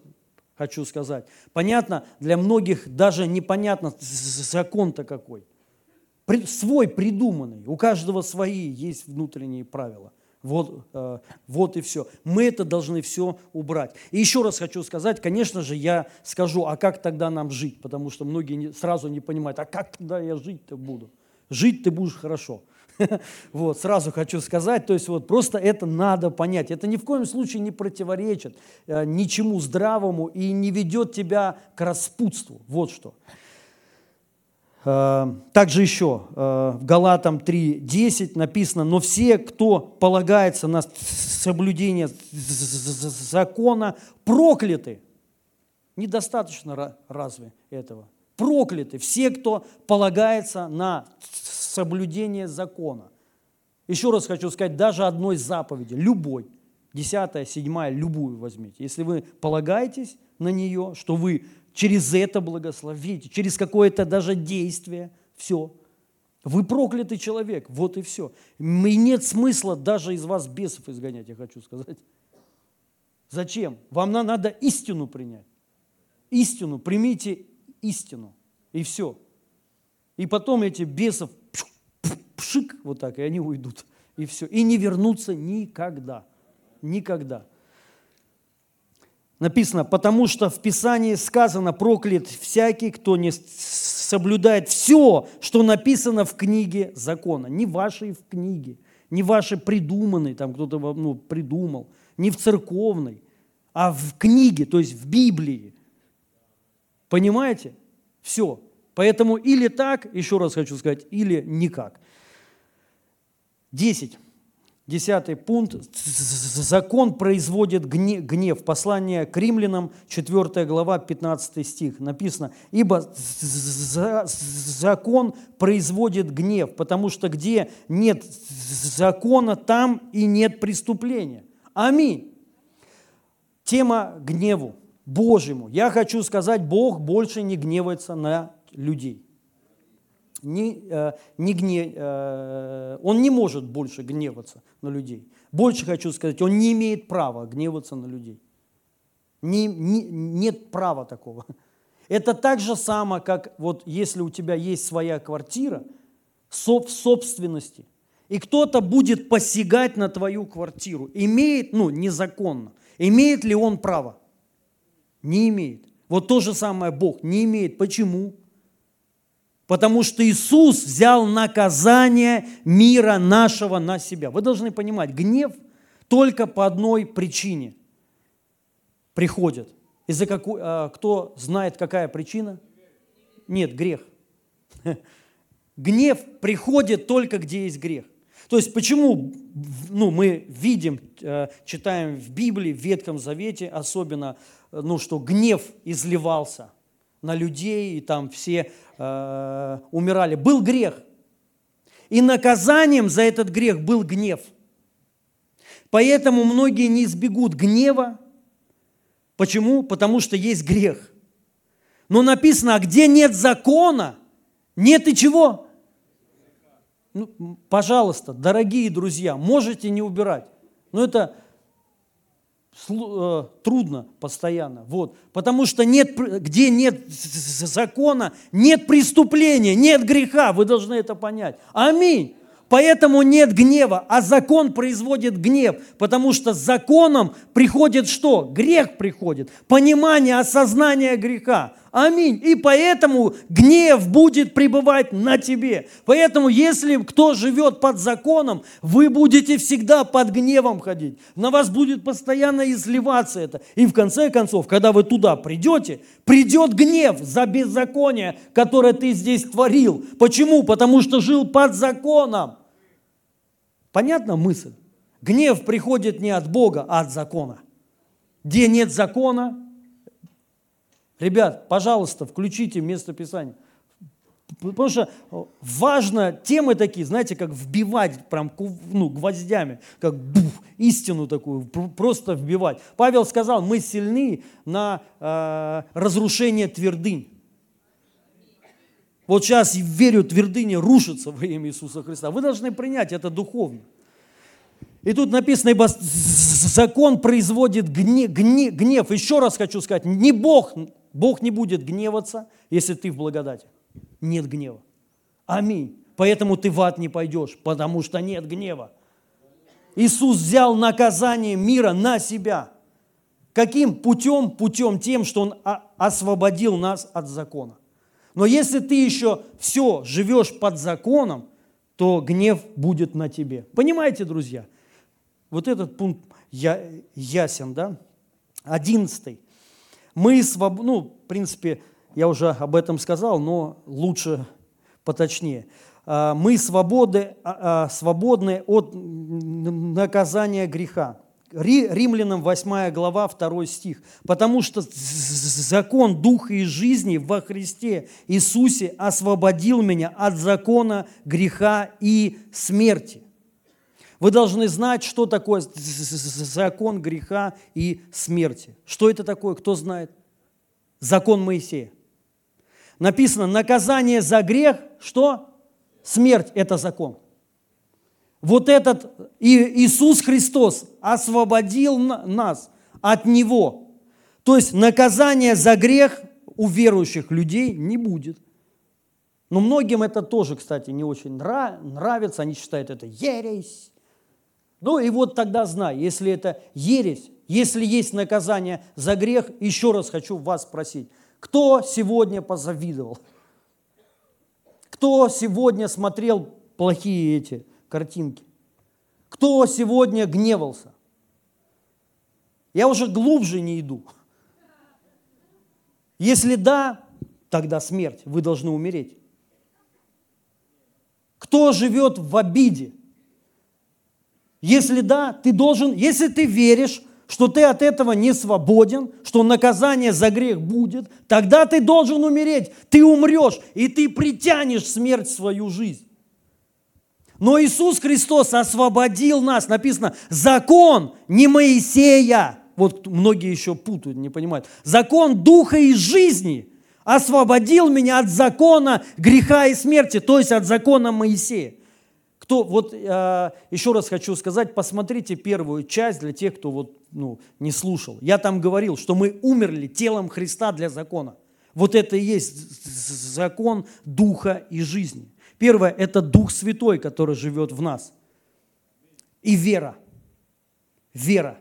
хочу сказать. Понятно, для многих даже непонятно закон-то какой. Свой придуманный. У каждого свои есть внутренние правила. Вот, э, вот и все. Мы это должны все убрать. И еще раз хочу сказать, конечно же, я скажу, а как тогда нам жить? Потому что многие сразу не понимают, а как тогда я жить-то буду? Жить ты будешь хорошо. Вот, сразу хочу сказать, то есть вот просто это надо понять. Это ни в коем случае не противоречит э, ничему здравому и не ведет тебя к распутству. Вот что. Э, также еще э, в Галатам 3.10 написано, но все, кто полагается на соблюдение закона, прокляты. Недостаточно разве этого? Прокляты все, кто полагается на соблюдение закона. Еще раз хочу сказать, даже одной заповеди, любой, десятая, седьмая, любую возьмите. Если вы полагаетесь на нее, что вы через это благословите, через какое-то даже действие, все. Вы проклятый человек, вот и все. И нет смысла даже из вас бесов изгонять, я хочу сказать. Зачем? Вам надо истину принять. Истину, примите истину, и все. И потом эти бесов пшик, вот так, и они уйдут. И все. И не вернутся никогда. Никогда. Написано, потому что в Писании сказано, проклят всякий, кто не соблюдает все, что написано в книге закона. Не вашей в книге, не ваши придуманные, там кто-то ну, придумал, не в церковной, а в книге, то есть в Библии. Понимаете? Все. Поэтому или так, еще раз хочу сказать, или никак. Десять. Десятый пункт. Закон производит гнев. Послание к римлянам, 4 глава, 15 стих. Написано, ибо закон производит гнев, потому что где нет закона, там и нет преступления. Аминь. Тема гневу Божьему. Я хочу сказать, Бог больше не гневается на людей не, э, не гне, э, он не может больше гневаться на людей. Больше хочу сказать, он не имеет права гневаться на людей. Не, не, нет права такого. Это так же само, как вот если у тебя есть своя квартира в собственности, и кто-то будет посягать на твою квартиру, имеет, ну, незаконно, имеет ли он право? Не имеет. Вот то же самое Бог не имеет. Почему? Потому что Иисус взял наказание мира нашего на себя. Вы должны понимать, гнев только по одной причине приходит. Из-за какой, а, кто знает, какая причина? Нет, грех. Гнев приходит только где есть грех. То есть почему ну, мы видим, э, читаем в Библии, в Ветхом Завете особенно, ну, что гнев изливался на людей, и там все э, умирали. Был грех. И наказанием за этот грех был гнев. Поэтому многие не избегут гнева. Почему? Потому что есть грех. Но написано, а где нет закона, нет и чего? Ну, пожалуйста, дорогие друзья, можете не убирать. Но это трудно постоянно. Вот. Потому что нет, где нет закона, нет преступления, нет греха. Вы должны это понять. Аминь. Поэтому нет гнева, а закон производит гнев, потому что с законом приходит что? Грех приходит, понимание, осознание греха. Аминь. И поэтому гнев будет пребывать на тебе. Поэтому, если кто живет под законом, вы будете всегда под гневом ходить. На вас будет постоянно изливаться это. И в конце концов, когда вы туда придете, придет гнев за беззаконие, которое ты здесь творил. Почему? Потому что жил под законом. Понятна мысль? Гнев приходит не от Бога, а от закона. Где нет закона, Ребят, пожалуйста, включите место Писания. Потому что важно темы такие, знаете, как вбивать прям ну, гвоздями, как бух, истину такую, просто вбивать. Павел сказал, мы сильны на э, разрушение твердынь. Вот сейчас верю, твердыни рушатся во имя Иисуса Христа. Вы должны принять это духовно. И тут написано, ибо закон производит гнев. Еще раз хочу сказать, не Бог Бог не будет гневаться, если ты в благодати. Нет гнева. Аминь. Поэтому ты в ад не пойдешь, потому что нет гнева. Иисус взял наказание мира на себя. Каким путем? Путем тем, что Он освободил нас от закона. Но если ты еще все живешь под законом, то гнев будет на тебе. Понимаете, друзья? Вот этот пункт я, ясен, да? Одиннадцатый. Мы своб... ну, в принципе, я уже об этом сказал, но лучше поточнее. А, мы свободы, а, а, свободны от наказания греха. Римлянам 8 глава 2 стих. «Потому что закон Духа и жизни во Христе Иисусе освободил меня от закона греха и смерти». Вы должны знать, что такое закон греха и смерти. Что это такое, кто знает? Закон Моисея. Написано, наказание за грех, что? Смерть – это закон. Вот этот Иисус Христос освободил нас от Него. То есть наказание за грех у верующих людей не будет. Но многим это тоже, кстати, не очень нравится. Они считают это ересь. Ну и вот тогда знай, если это ересь, если есть наказание за грех, еще раз хочу вас спросить, кто сегодня позавидовал? Кто сегодня смотрел плохие эти картинки? Кто сегодня гневался? Я уже глубже не иду. Если да, тогда смерть, вы должны умереть. Кто живет в обиде? Если да, ты должен, если ты веришь, что ты от этого не свободен, что наказание за грех будет, тогда ты должен умереть. Ты умрешь, и ты притянешь смерть в свою жизнь. Но Иисус Христос освободил нас. Написано, закон не Моисея. Вот многие еще путают, не понимают. Закон духа и жизни освободил меня от закона греха и смерти, то есть от закона Моисея. Кто, вот э, еще раз хочу сказать, посмотрите первую часть для тех, кто вот, ну, не слушал. Я там говорил, что мы умерли телом Христа для закона. Вот это и есть закон Духа и жизни. Первое – это Дух Святой, который живет в нас. И вера. Вера.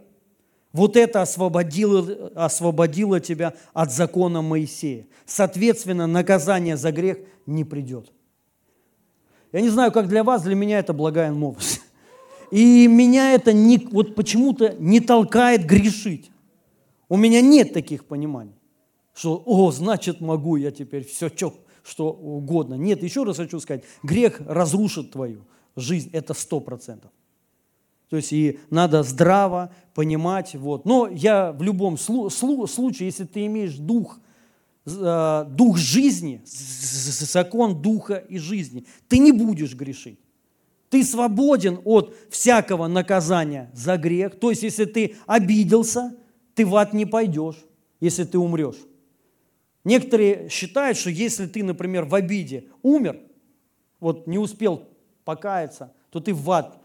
Вот это освободило, освободило тебя от закона Моисея. Соответственно, наказание за грех не придет. Я не знаю, как для вас, для меня это благая новость. И меня это не, вот почему-то не толкает грешить. У меня нет таких пониманий, что, о, значит, могу я теперь все, что, что угодно. Нет, еще раз хочу сказать, грех разрушит твою жизнь, это сто процентов. То есть и надо здраво понимать. Вот. Но я в любом случае, если ты имеешь дух дух жизни, закон духа и жизни. Ты не будешь грешить. Ты свободен от всякого наказания за грех. То есть, если ты обиделся, ты в ад не пойдешь, если ты умрешь. Некоторые считают, что если ты, например, в обиде умер, вот не успел покаяться, то ты в ад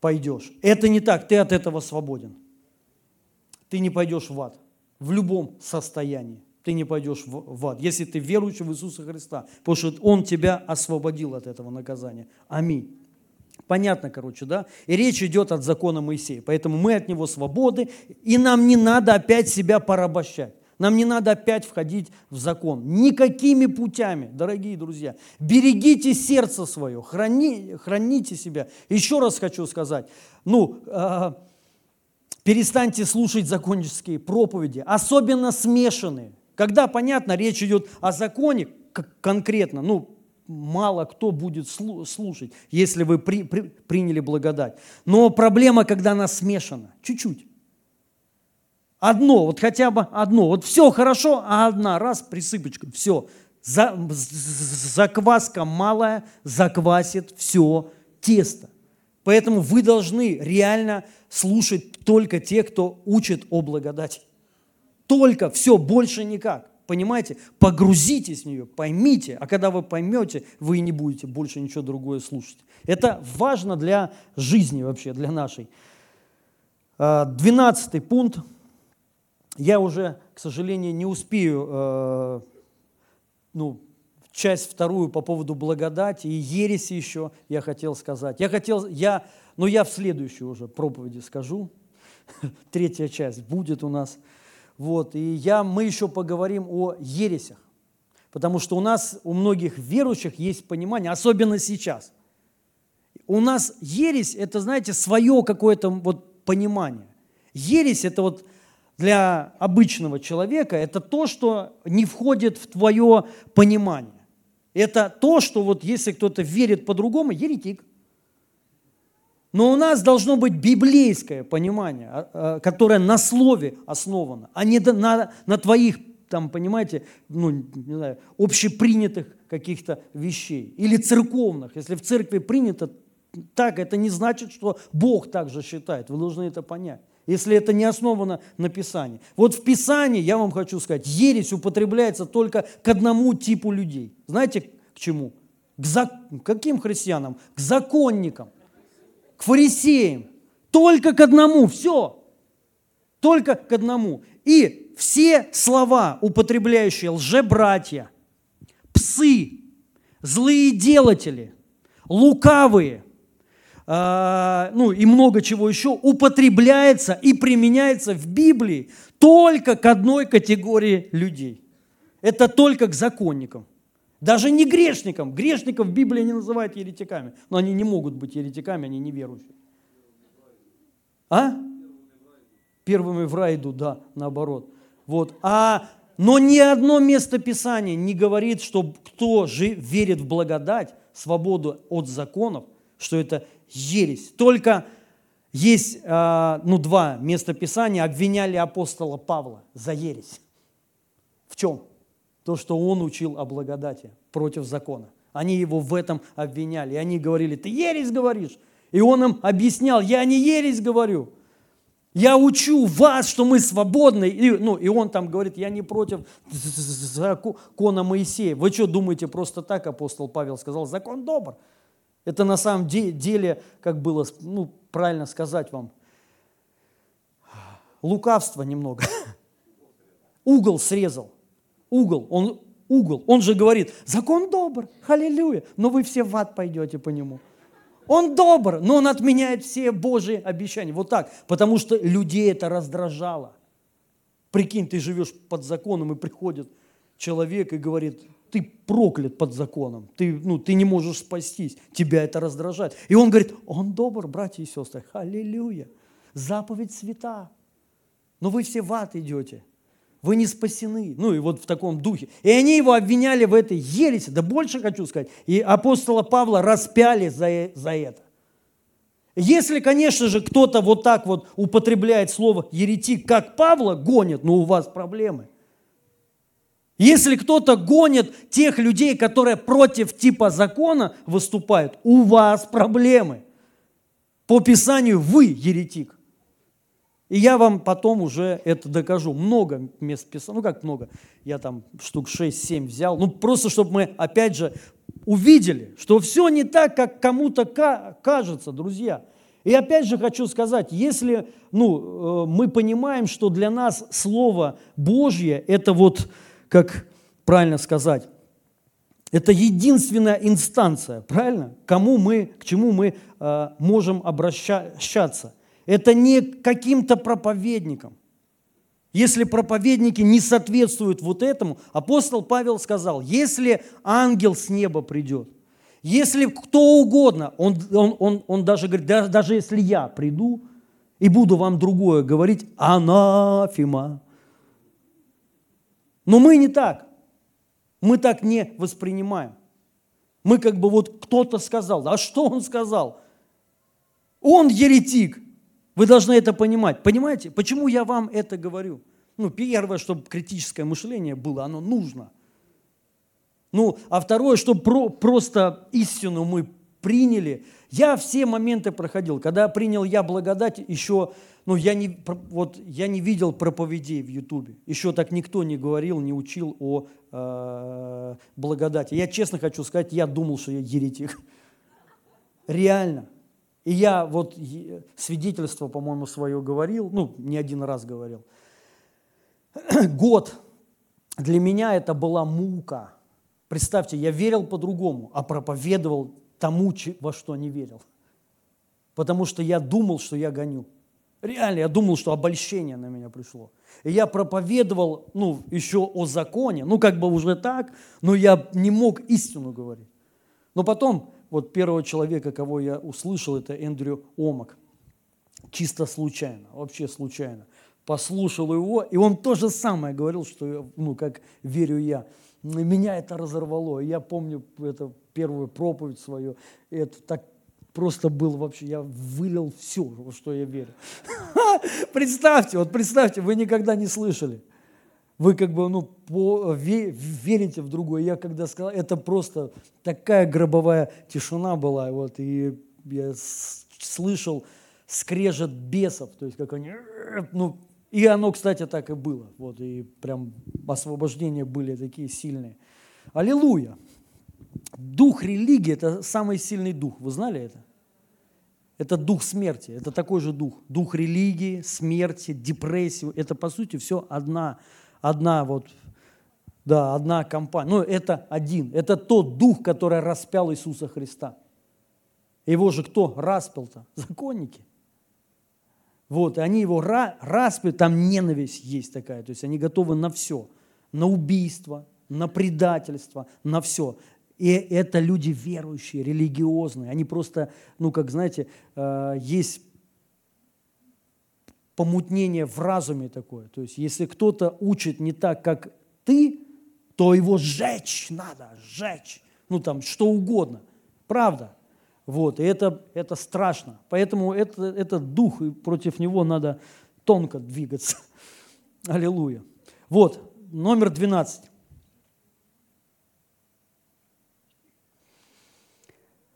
пойдешь. Это не так, ты от этого свободен. Ты не пойдешь в ад в любом состоянии ты не пойдешь в ад, если ты верующий в Иисуса Христа, потому что Он тебя освободил от этого наказания. Аминь. Понятно, короче, да? И речь идет от закона Моисея. Поэтому мы от него свободы, и нам не надо опять себя порабощать. Нам не надо опять входить в закон. Никакими путями, дорогие друзья. Берегите сердце свое, храни, храните себя. Еще раз хочу сказать, ну, э, перестаньте слушать законнические проповеди, особенно смешанные. Когда, понятно, речь идет о законе конкретно, ну, мало кто будет слушать, если вы при, при, приняли благодать. Но проблема, когда она смешана, чуть-чуть. Одно, вот хотя бы одно. Вот все хорошо, а одна, раз, присыпочка, все. За, закваска малая заквасит все тесто. Поэтому вы должны реально слушать только те, кто учит о благодати. Только, все, больше никак. Понимаете? Погрузитесь в нее, поймите. А когда вы поймете, вы не будете больше ничего другое слушать. Это важно для жизни вообще, для нашей. А, двенадцатый пункт. Я уже, к сожалению, не успею э, ну, часть вторую по поводу благодати и ереси еще я хотел сказать. Я хотел, я, но я в следующей уже проповеди скажу. Третья часть будет у нас. Вот, и я, мы еще поговорим о ересях. Потому что у нас, у многих верующих есть понимание, особенно сейчас. У нас ересь – это, знаете, свое какое-то вот понимание. Ересь – это вот для обычного человека, это то, что не входит в твое понимание. Это то, что вот если кто-то верит по-другому, еретик. Но у нас должно быть библейское понимание, а, а, которое на слове основано, а не на, на твоих, там, понимаете, ну, не знаю, общепринятых каких-то вещей. Или церковных. Если в церкви принято так, это не значит, что Бог так же считает. Вы должны это понять если это не основано на Писании. Вот в Писании, я вам хочу сказать, ересь употребляется только к одному типу людей. Знаете, к чему? К зак... каким христианам? К законникам, к фарисеям. Только к одному, все. Только к одному. И все слова, употребляющие лжебратья, псы, злые делатели, лукавые, а, ну и много чего еще, употребляется и применяется в Библии только к одной категории людей. Это только к законникам. Даже не грешникам. Грешников в Библии не называют еретиками. Но они не могут быть еретиками, они неверующие. А? Первыми в рай идут, да, наоборот. Вот. А, но ни одно место Писания не говорит, что кто же верит в благодать, свободу от законов, что это ересь. Только есть а, ну, два места Писания, обвиняли апостола Павла за ересь. В чем? То, что он учил о благодати против закона. Они его в этом обвиняли. И они говорили, ты ересь говоришь. И он им объяснял, я не ересь говорю. Я учу вас, что мы свободны. И, ну, и он там говорит, я не против закона Моисея. Вы что думаете, просто так апостол Павел сказал, закон добр. Это на самом деле, как было, ну, правильно сказать вам, лукавство немного. Угол срезал. Угол, он угол. Он же говорит, закон добр, аллилуйя, но вы все в ад пойдете по нему. Он добр, но он отменяет все Божьи обещания. Вот так, потому что людей это раздражало. Прикинь, ты живешь под законом, и приходит человек и говорит, ты проклят под законом, ты, ну, ты не можешь спастись, тебя это раздражает. И он говорит, он добр, братья и сестры, аллилуйя, заповедь свята, но вы все в ад идете, вы не спасены. Ну и вот в таком духе. И они его обвиняли в этой ереси, да больше хочу сказать, и апостола Павла распяли за, за это. Если, конечно же, кто-то вот так вот употребляет слово еретик, как Павла гонит, но у вас проблемы. Если кто-то гонит тех людей, которые против типа закона выступают, у вас проблемы. По Писанию вы еретик. И я вам потом уже это докажу. Много мест Писания, ну как много, я там штук 6-7 взял. Ну просто, чтобы мы опять же увидели, что все не так, как кому-то кажется, друзья. И опять же хочу сказать, если ну, э, мы понимаем, что для нас Слово Божье – это вот как правильно сказать, Это единственная инстанция, правильно? Кому мы, к чему мы э, можем обращаться. Это не каким-то проповедникам. Если проповедники не соответствуют вот этому, апостол Павел сказал, если ангел с неба придет, если кто угодно, он, он, он, он даже говорит, да, даже если я приду и буду вам другое говорить, анафима. Но мы не так. Мы так не воспринимаем. Мы как бы вот кто-то сказал. А что он сказал? Он еретик. Вы должны это понимать. Понимаете, почему я вам это говорю? Ну, первое, чтобы критическое мышление было, оно нужно. Ну, а второе, чтобы про, просто истину мы приняли. Я все моменты проходил. Когда принял я благодать, еще, ну, я не, вот, я не видел проповедей в Ютубе. Еще так никто не говорил, не учил о э, благодати. Я честно хочу сказать, я думал, что я еретик. Реально. И я вот свидетельство, по-моему, свое говорил, ну, не один раз говорил. Год для меня это была мука. Представьте, я верил по-другому, а проповедовал тому, во что не верил. Потому что я думал, что я гоню. Реально, я думал, что обольщение на меня пришло. И я проповедовал, ну, еще о законе, ну, как бы уже так, но я не мог истину говорить. Но потом вот первого человека, кого я услышал, это Эндрю Омак. Чисто случайно, вообще случайно. Послушал его, и он то же самое говорил, что, ну, как верю я. Меня это разорвало. Я помню это первую проповедь свою. Это так просто был вообще, я вылил все, во что я верю. Представьте, вот представьте, вы никогда не слышали. Вы как бы ну, по, верите в другое. Я когда сказал, это просто такая гробовая тишина была. Вот, и я слышал скрежет бесов, то есть как они, ну, и оно, кстати, так и было. Вот, и прям освобождения были такие сильные. Аллилуйя! Дух религии – это самый сильный дух. Вы знали это? Это дух смерти, это такой же дух. Дух религии, смерти, депрессии. Это, по сути, все одна одна вот, да, одна компания. Ну, это один. Это тот дух, который распял Иисуса Христа. Его же кто распял-то? Законники. Вот, и они его распяли, там ненависть есть такая, то есть они готовы на все, на убийство, на предательство, на все. И это люди верующие, религиозные. Они просто, ну, как знаете, э, есть помутнение в разуме такое. То есть, если кто-то учит не так, как ты, то его сжечь надо, сжечь. Ну, там, что угодно. Правда. Вот, и это, это страшно. Поэтому это, это дух, и против него надо тонко двигаться. Аллилуйя. Вот, номер 12.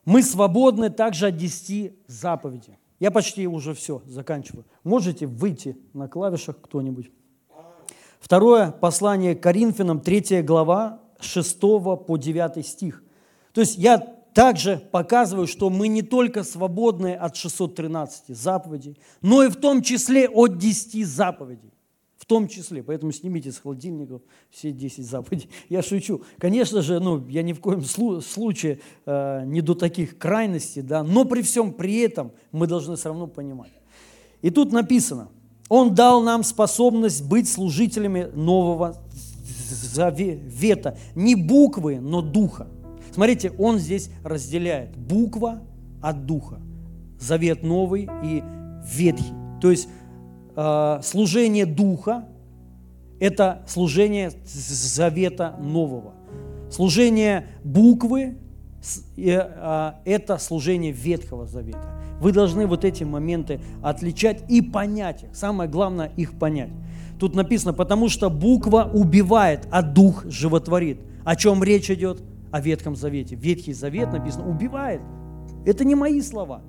Мы свободны также от десяти заповедей. Я почти уже все заканчиваю. Можете выйти на клавишах кто-нибудь. Второе послание Коринфянам, 3 глава, 6 по 9 стих. То есть я также показываю, что мы не только свободны от 613 заповедей, но и в том числе от 10 заповедей том числе. Поэтому снимите с холодильников все 10 заповедей. Я шучу. Конечно же, ну, я ни в коем случае э, не до таких крайностей, да, но при всем при этом мы должны все равно понимать. И тут написано, Он дал нам способность быть служителями нового завета. Не буквы, но духа. Смотрите, Он здесь разделяет буква от духа. Завет новый и ветхий. То есть служение Духа – это служение Завета Нового. Служение буквы э, – это служение Ветхого Завета. Вы должны вот эти моменты отличать и понять их. Самое главное – их понять. Тут написано, потому что буква убивает, а дух животворит. О чем речь идет? О Ветхом Завете. Ветхий Завет написано убивает. Это не мои слова.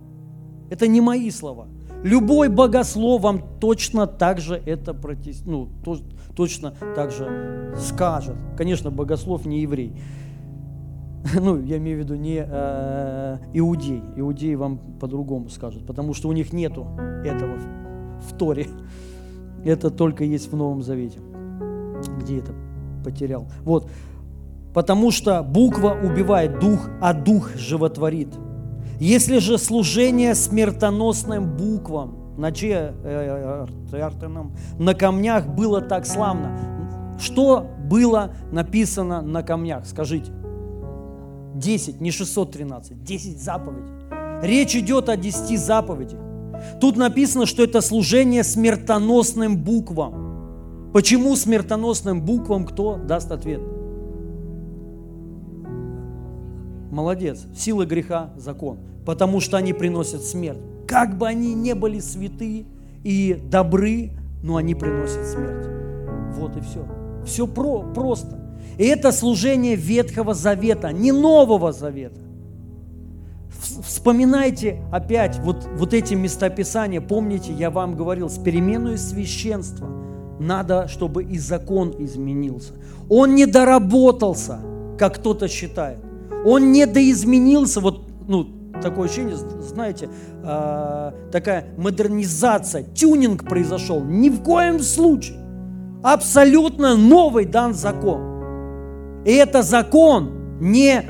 Это не мои слова. Любой богослов вам точно так же это протест... ну, то, точно так же скажет. Конечно, богослов не еврей. Ну, я имею в виду не э, иудей. Иудеи вам по-другому скажут, потому что у них нету этого в, в Торе. Это только есть в Новом Завете. Где это потерял? Вот. потому что буква убивает дух, а дух животворит. Если же служение смертоносным буквам на че, э, э, на камнях было так славно, что было написано на камнях? Скажите. 10, не 613, 10 заповедей. Речь идет о 10 заповедях. Тут написано, что это служение смертоносным буквам. Почему смертоносным буквам? Кто даст ответ? Молодец. Сила греха – закон. Потому что они приносят смерть. Как бы они не были святы и добры, но они приносят смерть. Вот и все. Все про, просто. И это служение Ветхого Завета, не Нового Завета. Вспоминайте опять вот, вот эти местописания. Помните, я вам говорил, с переменой священства надо, чтобы и закон изменился. Он не доработался, как кто-то считает. Он не доизменился, вот ну, такое ощущение, знаете, э, такая модернизация, тюнинг произошел. Ни в коем случае. Абсолютно новый дан закон. И это закон не,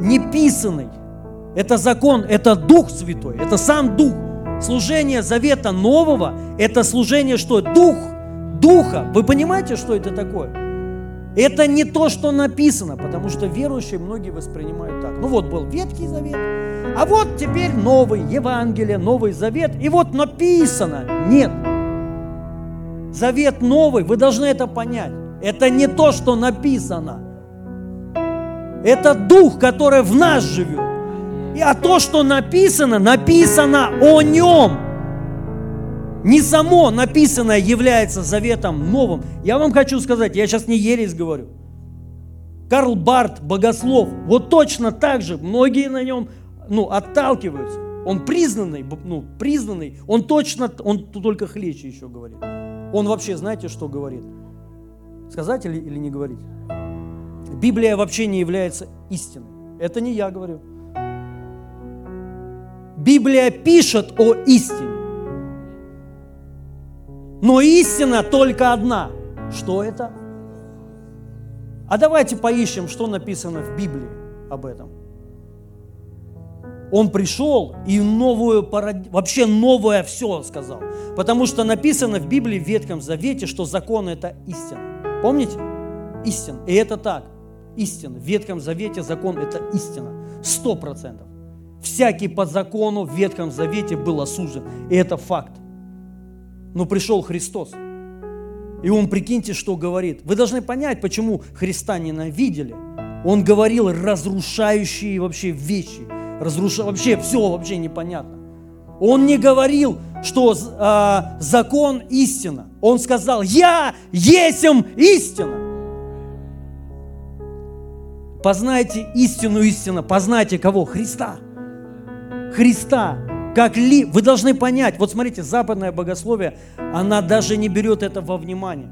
не писанный. Это закон, это Дух Святой, это сам Дух. Служение Завета Нового – это служение что? Дух, Духа. Вы понимаете, что это такое? Это не то, что написано, потому что верующие многие воспринимают так. Ну вот был Ветхий Завет, а вот теперь новый Евангелие, Новый Завет, и вот написано. Нет. Завет новый, вы должны это понять. Это не то, что написано. Это дух, который в нас живет. И а то, что написано, написано о нем. Не само написанное является заветом новым. Я вам хочу сказать, я сейчас не ересь говорю. Карл Барт, богослов, вот точно так же многие на нем ну, отталкиваются. Он признанный, ну, признанный, он точно, он только хлеще еще говорит. Он вообще, знаете, что говорит? Сказать или, или не говорить? Библия вообще не является истиной. Это не я говорю. Библия пишет о истине. Но истина только одна. Что это? А давайте поищем, что написано в Библии об этом. Он пришел и новую парад... вообще новое все сказал. Потому что написано в Библии в Ветхом Завете, что закон это истина. Помните? Истина. И это так. Истина. В Ветхом Завете закон это истина. Сто процентов. Всякий по закону в Ветхом Завете был осужден. И это факт. Но пришел Христос. И он, прикиньте, что говорит. Вы должны понять, почему Христа ненавидели. Он говорил разрушающие вообще вещи разрушал, вообще все вообще непонятно. Он не говорил, что э, закон истина. Он сказал, я есем истина. Познайте истину истину. Познайте кого? Христа. Христа. Как ли... Вы должны понять, вот смотрите, западное богословие, она даже не берет это во внимание.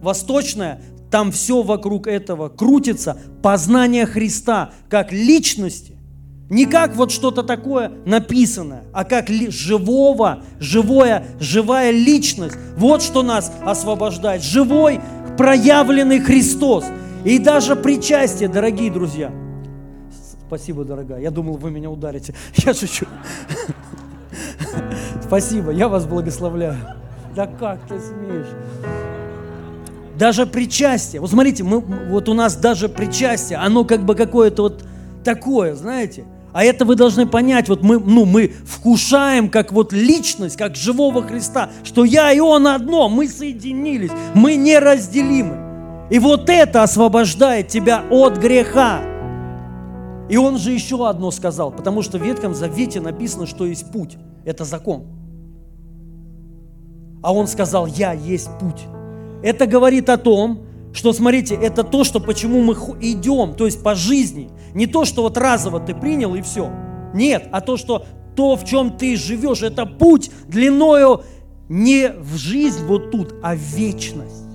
Восточное, там все вокруг этого крутится. Познание Христа как личности не как вот что-то такое написанное, а как живого, живое, живая личность. Вот что нас освобождает. Живой, проявленный Христос. И даже причастие, дорогие друзья. Спасибо, дорогая. Я думал, вы меня ударите. Я шучу. Спасибо, я вас благословляю. Да как ты смеешь? Даже причастие. Вот смотрите, мы, вот у нас даже причастие, оно как бы какое-то вот такое, знаете, а это вы должны понять, вот мы, ну, мы вкушаем как вот личность, как живого Христа, что я и Он одно, мы соединились, мы неразделимы. И вот это освобождает тебя от греха. И он же еще одно сказал, потому что в Ветхом Завете написано, что есть путь, это закон. А он сказал, я есть путь. Это говорит о том, что, смотрите, это то, что почему мы идем, то есть по жизни. Не то, что вот разово ты принял и все. Нет, а то, что то, в чем ты живешь, это путь длиною не в жизнь вот тут, а в вечность.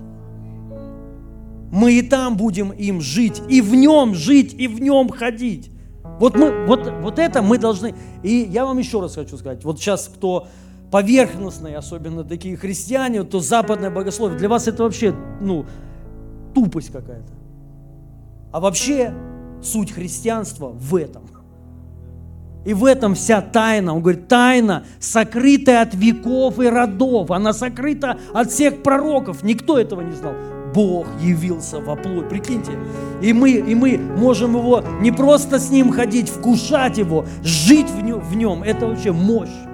Мы и там будем им жить, и в нем жить, и в нем ходить. Вот, мы, вот, вот это мы должны... И я вам еще раз хочу сказать, вот сейчас кто поверхностные, особенно такие христиане, то западное богословие, для вас это вообще, ну, тупость какая-то. А вообще суть христианства в этом. И в этом вся тайна. Он говорит, тайна, сокрытая от веков и родов. Она сокрыта от всех пророков. Никто этого не знал. Бог явился во плоть. Прикиньте. И мы, и мы можем его не просто с ним ходить, вкушать его, жить в нем. В нем. Это вообще мощь.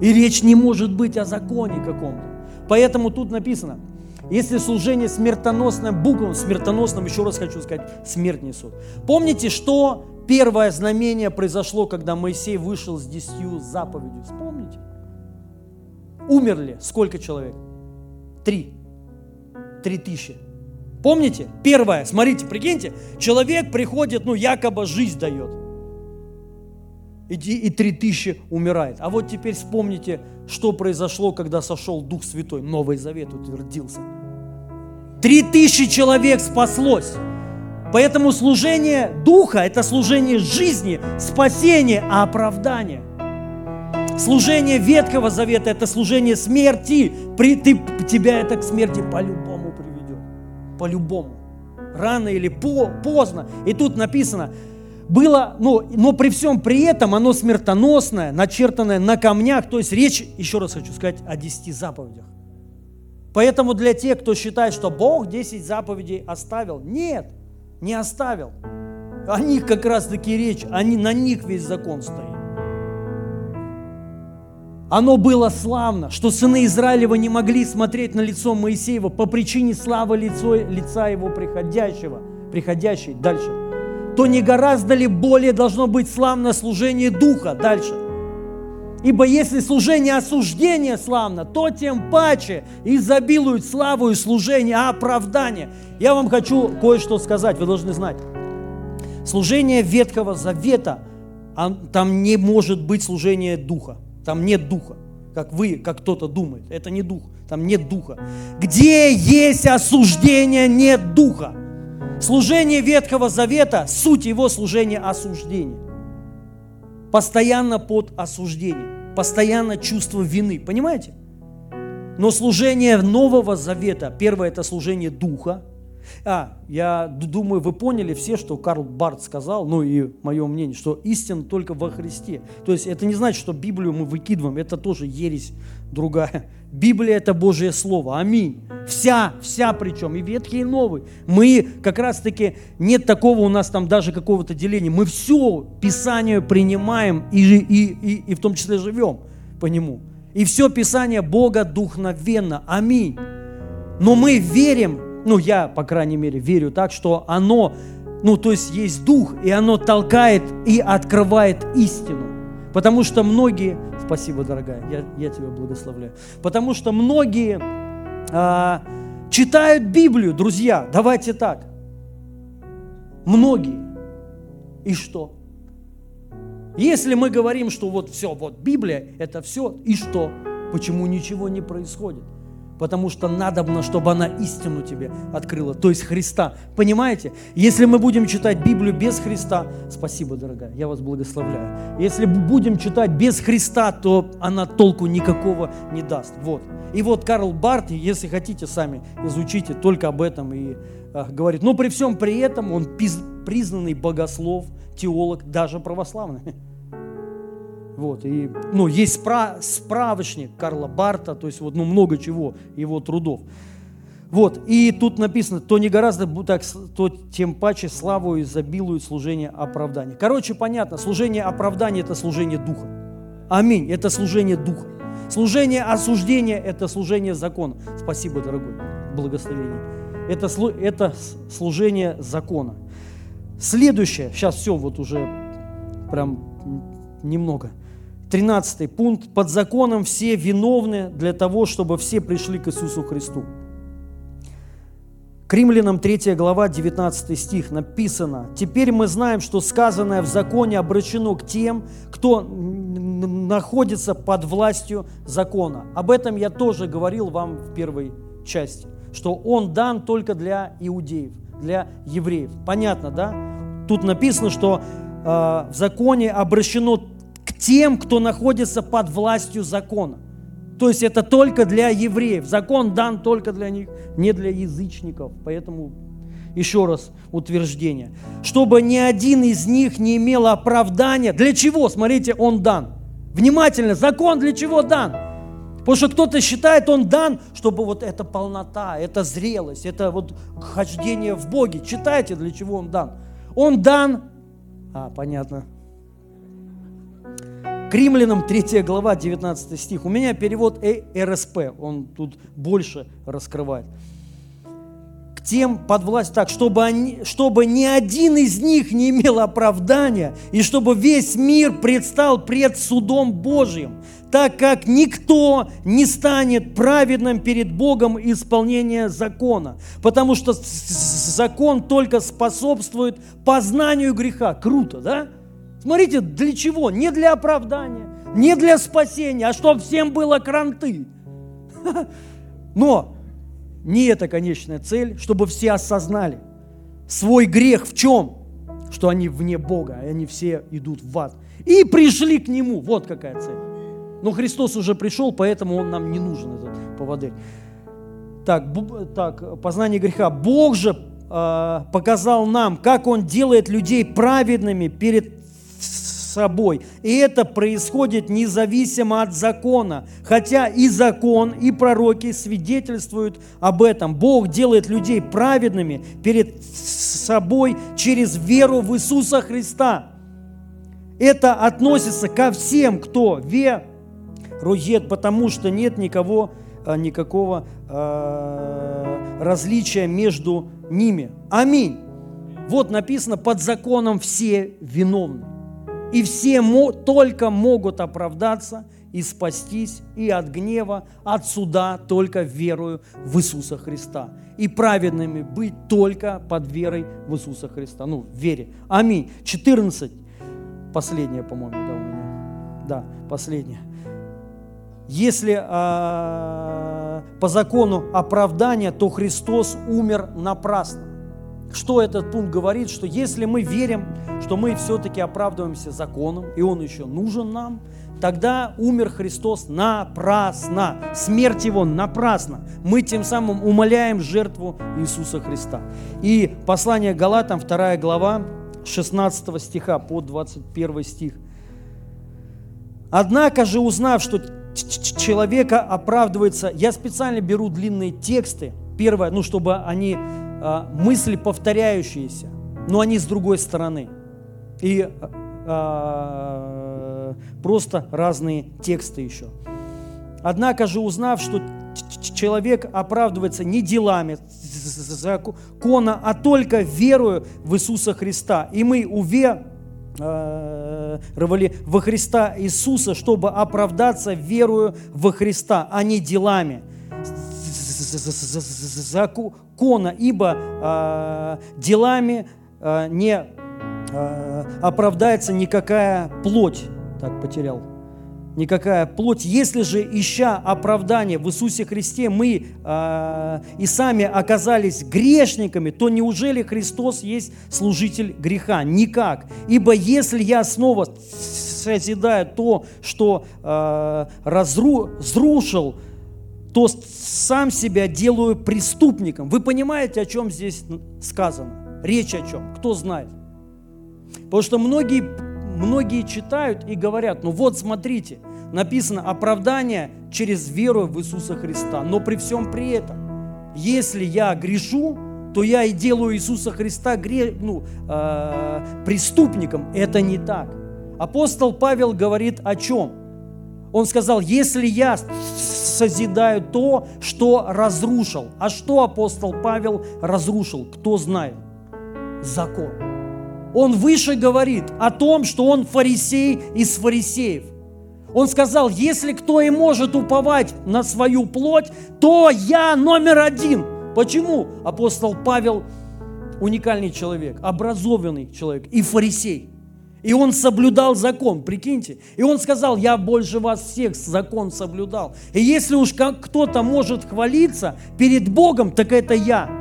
И речь не может быть о законе каком-то. Поэтому тут написано, если служение смертоносным буквам, смертоносным, еще раз хочу сказать, смерть несут. Помните, что первое знамение произошло, когда Моисей вышел с десятью заповедью? Вспомните. Умерли сколько человек? Три. Три тысячи. Помните? Первое, смотрите, прикиньте, человек приходит, ну, якобы жизнь дает. И, и три тысячи умирает. А вот теперь вспомните, что произошло, когда сошел Дух Святой. Новый Завет утвердился. Три тысячи человек спаслось. Поэтому служение Духа – это служение жизни, спасения, оправдания. Служение Ветхого Завета – это служение смерти. При, ты, тебя это к смерти по-любому приведет. По-любому. Рано или по, поздно. И тут написано, было, ну, но при всем при этом оно смертоносное, начертанное на камнях. То есть речь, еще раз хочу сказать, о десяти заповедях. Поэтому для тех, кто считает, что Бог 10 заповедей оставил, нет, не оставил. О них как раз таки речь, они, на них весь закон стоит. Оно было славно, что сыны Израилева не могли смотреть на лицо Моисеева по причине славы лицо, лица его приходящего, приходящей дальше. То не гораздо ли более должно быть славно служение Духа дальше – Ибо если служение осуждения славно, то тем паче изобилует славу и служение оправдания. Я вам хочу кое-что сказать, вы должны знать. Служение Ветхого Завета, там не может быть служение Духа. Там нет Духа, как вы, как кто-то думает. Это не Дух, там нет Духа. Где есть осуждение, нет Духа. Служение Ветхого Завета, суть его служения осуждения постоянно под осуждением, постоянно чувство вины. Понимаете? Но служение Нового Завета, первое это служение Духа. А, я думаю, вы поняли все, что Карл Барт сказал, ну и мое мнение, что истина только во Христе. То есть это не значит, что Библию мы выкидываем, это тоже ересь другая. Библия – это Божье Слово. Аминь. Вся, вся причем, и Ветхий, и Новый. Мы как раз-таки, нет такого у нас там даже какого-то деления. Мы все Писание принимаем и, и, и, и в том числе живем по нему. И все Писание Бога духновенно. Аминь. Но мы верим, ну я, по крайней мере, верю так, что оно, ну то есть есть Дух, и оно толкает и открывает истину. Потому что многие Спасибо, дорогая, я, я тебя благословляю. Потому что многие а, читают Библию, друзья, давайте так. Многие. И что? Если мы говорим, что вот все, вот Библия, это все, и что? Почему ничего не происходит? Потому что надобно, чтобы она истину тебе открыла, то есть Христа. Понимаете? Если мы будем читать Библию без Христа, спасибо, дорогая, я вас благословляю. Если будем читать без Христа, то она толку никакого не даст. Вот. И вот Карл Барт, если хотите сами, изучите только об этом и э, говорит. Но при всем при этом он признанный богослов, теолог, даже православный. Вот, и, ну, есть спра справочник Карла Барта, то есть вот, ну, много чего, его трудов. Вот, и тут написано, то не гораздо так, то тем паче славу изобилует служение оправдания. Короче, понятно, служение оправдания – это служение Духа. Аминь, это служение Духа. Служение осуждения – это служение закона. Спасибо, дорогой, благословение. Это, это служение закона. Следующее, сейчас все вот уже прям немного – 13 пункт. Под законом все виновны для того, чтобы все пришли к Иисусу Христу. К римлянам 3 глава 19 стих написано, «Теперь мы знаем, что сказанное в законе обращено к тем, кто находится под властью закона». Об этом я тоже говорил вам в первой части, что он дан только для иудеев, для евреев. Понятно, да? Тут написано, что э, в законе обращено тем, кто находится под властью закона. То есть это только для евреев. Закон дан только для них, не для язычников. Поэтому еще раз утверждение, чтобы ни один из них не имел оправдания. Для чего? Смотрите, он дан. Внимательно, закон для чего дан? Потому что кто-то считает, он дан, чтобы вот эта полнота, эта зрелость, это вот хождение в Боге. Читайте, для чего он дан. Он дан, а, понятно, к римлянам 3 глава, 19 стих. У меня перевод э РСП, он тут больше раскрывает. К тем под власть так, чтобы, они, чтобы ни один из них не имел оправдания, и чтобы весь мир предстал пред судом Божьим, так как никто не станет праведным перед Богом исполнения закона, потому что закон только способствует познанию греха. Круто, да? Смотрите, для чего? Не для оправдания, не для спасения, а чтобы всем было кранты. Но не это конечная цель, чтобы все осознали свой грех в чем? Что они вне Бога, и они все идут в ад. И пришли к Нему. Вот какая цель. Но Христос уже пришел, поэтому Он нам не нужен, этот поводырь. Так, так познание греха. Бог же э, показал нам, как Он делает людей праведными перед собой. И это происходит независимо от закона. Хотя и закон, и пророки свидетельствуют об этом. Бог делает людей праведными перед собой через веру в Иисуса Христа. Это относится ко всем, кто верует, потому что нет никого, а, никакого э, различия между ними. Аминь. Вот написано, под законом все виновны. И все только могут оправдаться и спастись и от гнева, от суда, только верою в Иисуса Христа. И праведными быть только под верой в Иисуса Христа. Ну, в вере. Аминь. 14. Последняя, по-моему, да, у меня. Да, последняя. Если э, по закону оправдания, то Христос умер напрасно. Что этот пункт говорит? Что если мы верим, что мы все-таки оправдываемся законом, и он еще нужен нам, тогда умер Христос напрасно. Смерть Его напрасно. Мы тем самым умоляем жертву Иисуса Христа. И послание Галатам, 2 глава, 16 стиха по 21 стих. Однако же, узнав, что человека оправдывается, я специально беру длинные тексты, первое, ну, чтобы они мысли повторяющиеся, но они с другой стороны. И а, просто разные тексты еще. Однако же, узнав, что человек оправдывается не делами закона, а только верою в Иисуса Христа. И мы уверовали во Христа Иисуса, чтобы оправдаться верою во Христа, а не делами закона, ибо э, делами э, не э, оправдается никакая плоть. Так, потерял. Никакая плоть. Если же, ища оправдание в Иисусе Христе, мы э, и сами оказались грешниками, то неужели Христос есть служитель греха? Никак. Ибо если я снова созидаю то, что э, разру, разрушил, то сам себя делаю преступником. Вы понимаете, о чем здесь сказано? Речь о чем? Кто знает? Потому что многие, многие читают и говорят, ну вот смотрите, написано оправдание через веру в Иисуса Христа. Но при всем при этом, если я грешу, то я и делаю Иисуса Христа гре, ну, э, преступником. Это не так. Апостол Павел говорит о чем? Он сказал, если я созидаю то, что разрушил. А что апостол Павел разрушил? Кто знает? Закон. Он выше говорит о том, что он фарисей из фарисеев. Он сказал, если кто и может уповать на свою плоть, то я номер один. Почему? Апостол Павел уникальный человек, образованный человек и фарисей. И он соблюдал закон, прикиньте. И он сказал, я больше вас всех закон соблюдал. И если уж кто-то может хвалиться перед Богом, так это я.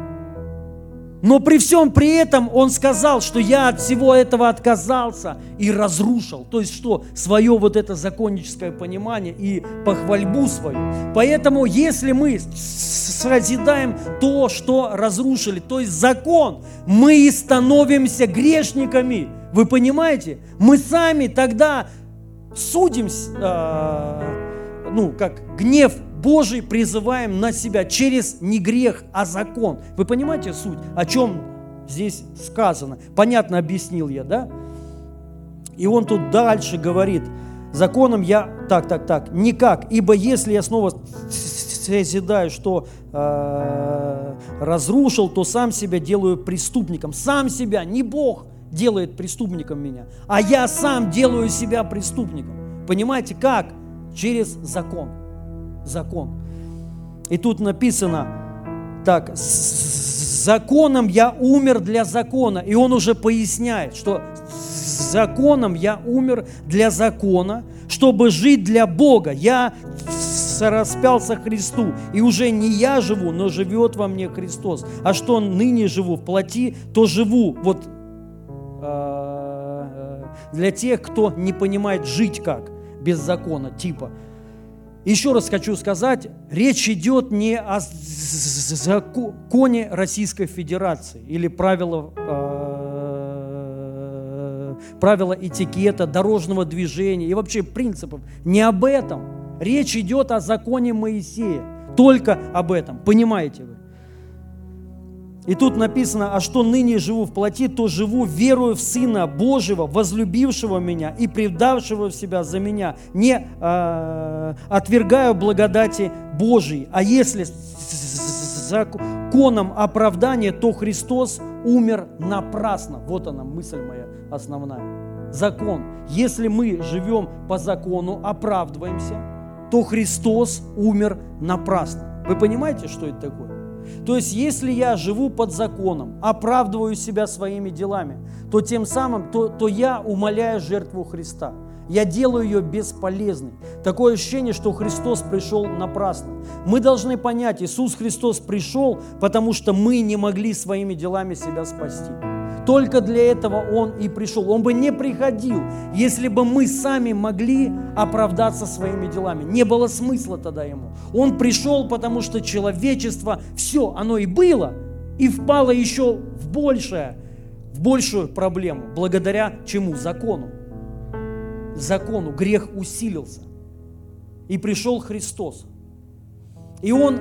Но при всем при этом он сказал, что я от всего этого отказался и разрушил. То есть что? Свое вот это законническое понимание и похвальбу свою. Поэтому если мы созидаем то, что разрушили, то есть закон, мы и становимся грешниками. Вы понимаете? Мы сами тогда судим, э, ну, как гнев Божий призываем на себя через не грех, а закон. Вы понимаете суть, о чем здесь сказано? Понятно объяснил я, да? И он тут дальше говорит, законом я, так, так, так, никак, ибо если я снова созидаю, что э, разрушил, то сам себя делаю преступником. Сам себя, не Бог делает преступником меня, а я сам делаю себя преступником. Понимаете, как? Через закон закон. И тут написано так, с законом я умер для закона. И он уже поясняет, что с законом я умер для закона, чтобы жить для Бога. Я распялся Христу, и уже не я живу, но живет во мне Христос. А что ныне живу в плоти, то живу. Вот для тех, кто не понимает жить как, без закона, типа – еще раз хочу сказать, речь идет не о законе Российской Федерации или правила, э, правила этикета, дорожного движения и вообще принципов. Не об этом. Речь идет о законе Моисея. Только об этом. Понимаете вы? И тут написано, а что ныне живу в плоти, то живу верую в Сына Божьего, возлюбившего меня и предавшего себя за меня. Не э, отвергаю благодати Божией. А если законом оправдания, то Христос умер напрасно. Вот она мысль моя основная. Закон. Если мы живем по закону, оправдываемся, то Христос умер напрасно. Вы понимаете, что это такое? То есть, если я живу под законом, оправдываю себя своими делами, то тем самым, то, то я умоляю жертву Христа. Я делаю ее бесполезной. Такое ощущение, что Христос пришел напрасно. Мы должны понять, Иисус Христос пришел, потому что мы не могли своими делами себя спасти. Только для этого Он и пришел. Он бы не приходил, если бы мы сами могли оправдаться своими делами. Не было смысла тогда Ему. Он пришел, потому что человечество, все, оно и было, и впало еще в большее, в большую проблему. Благодаря чему? Закону. Закону. Грех усилился. И пришел Христос. И Он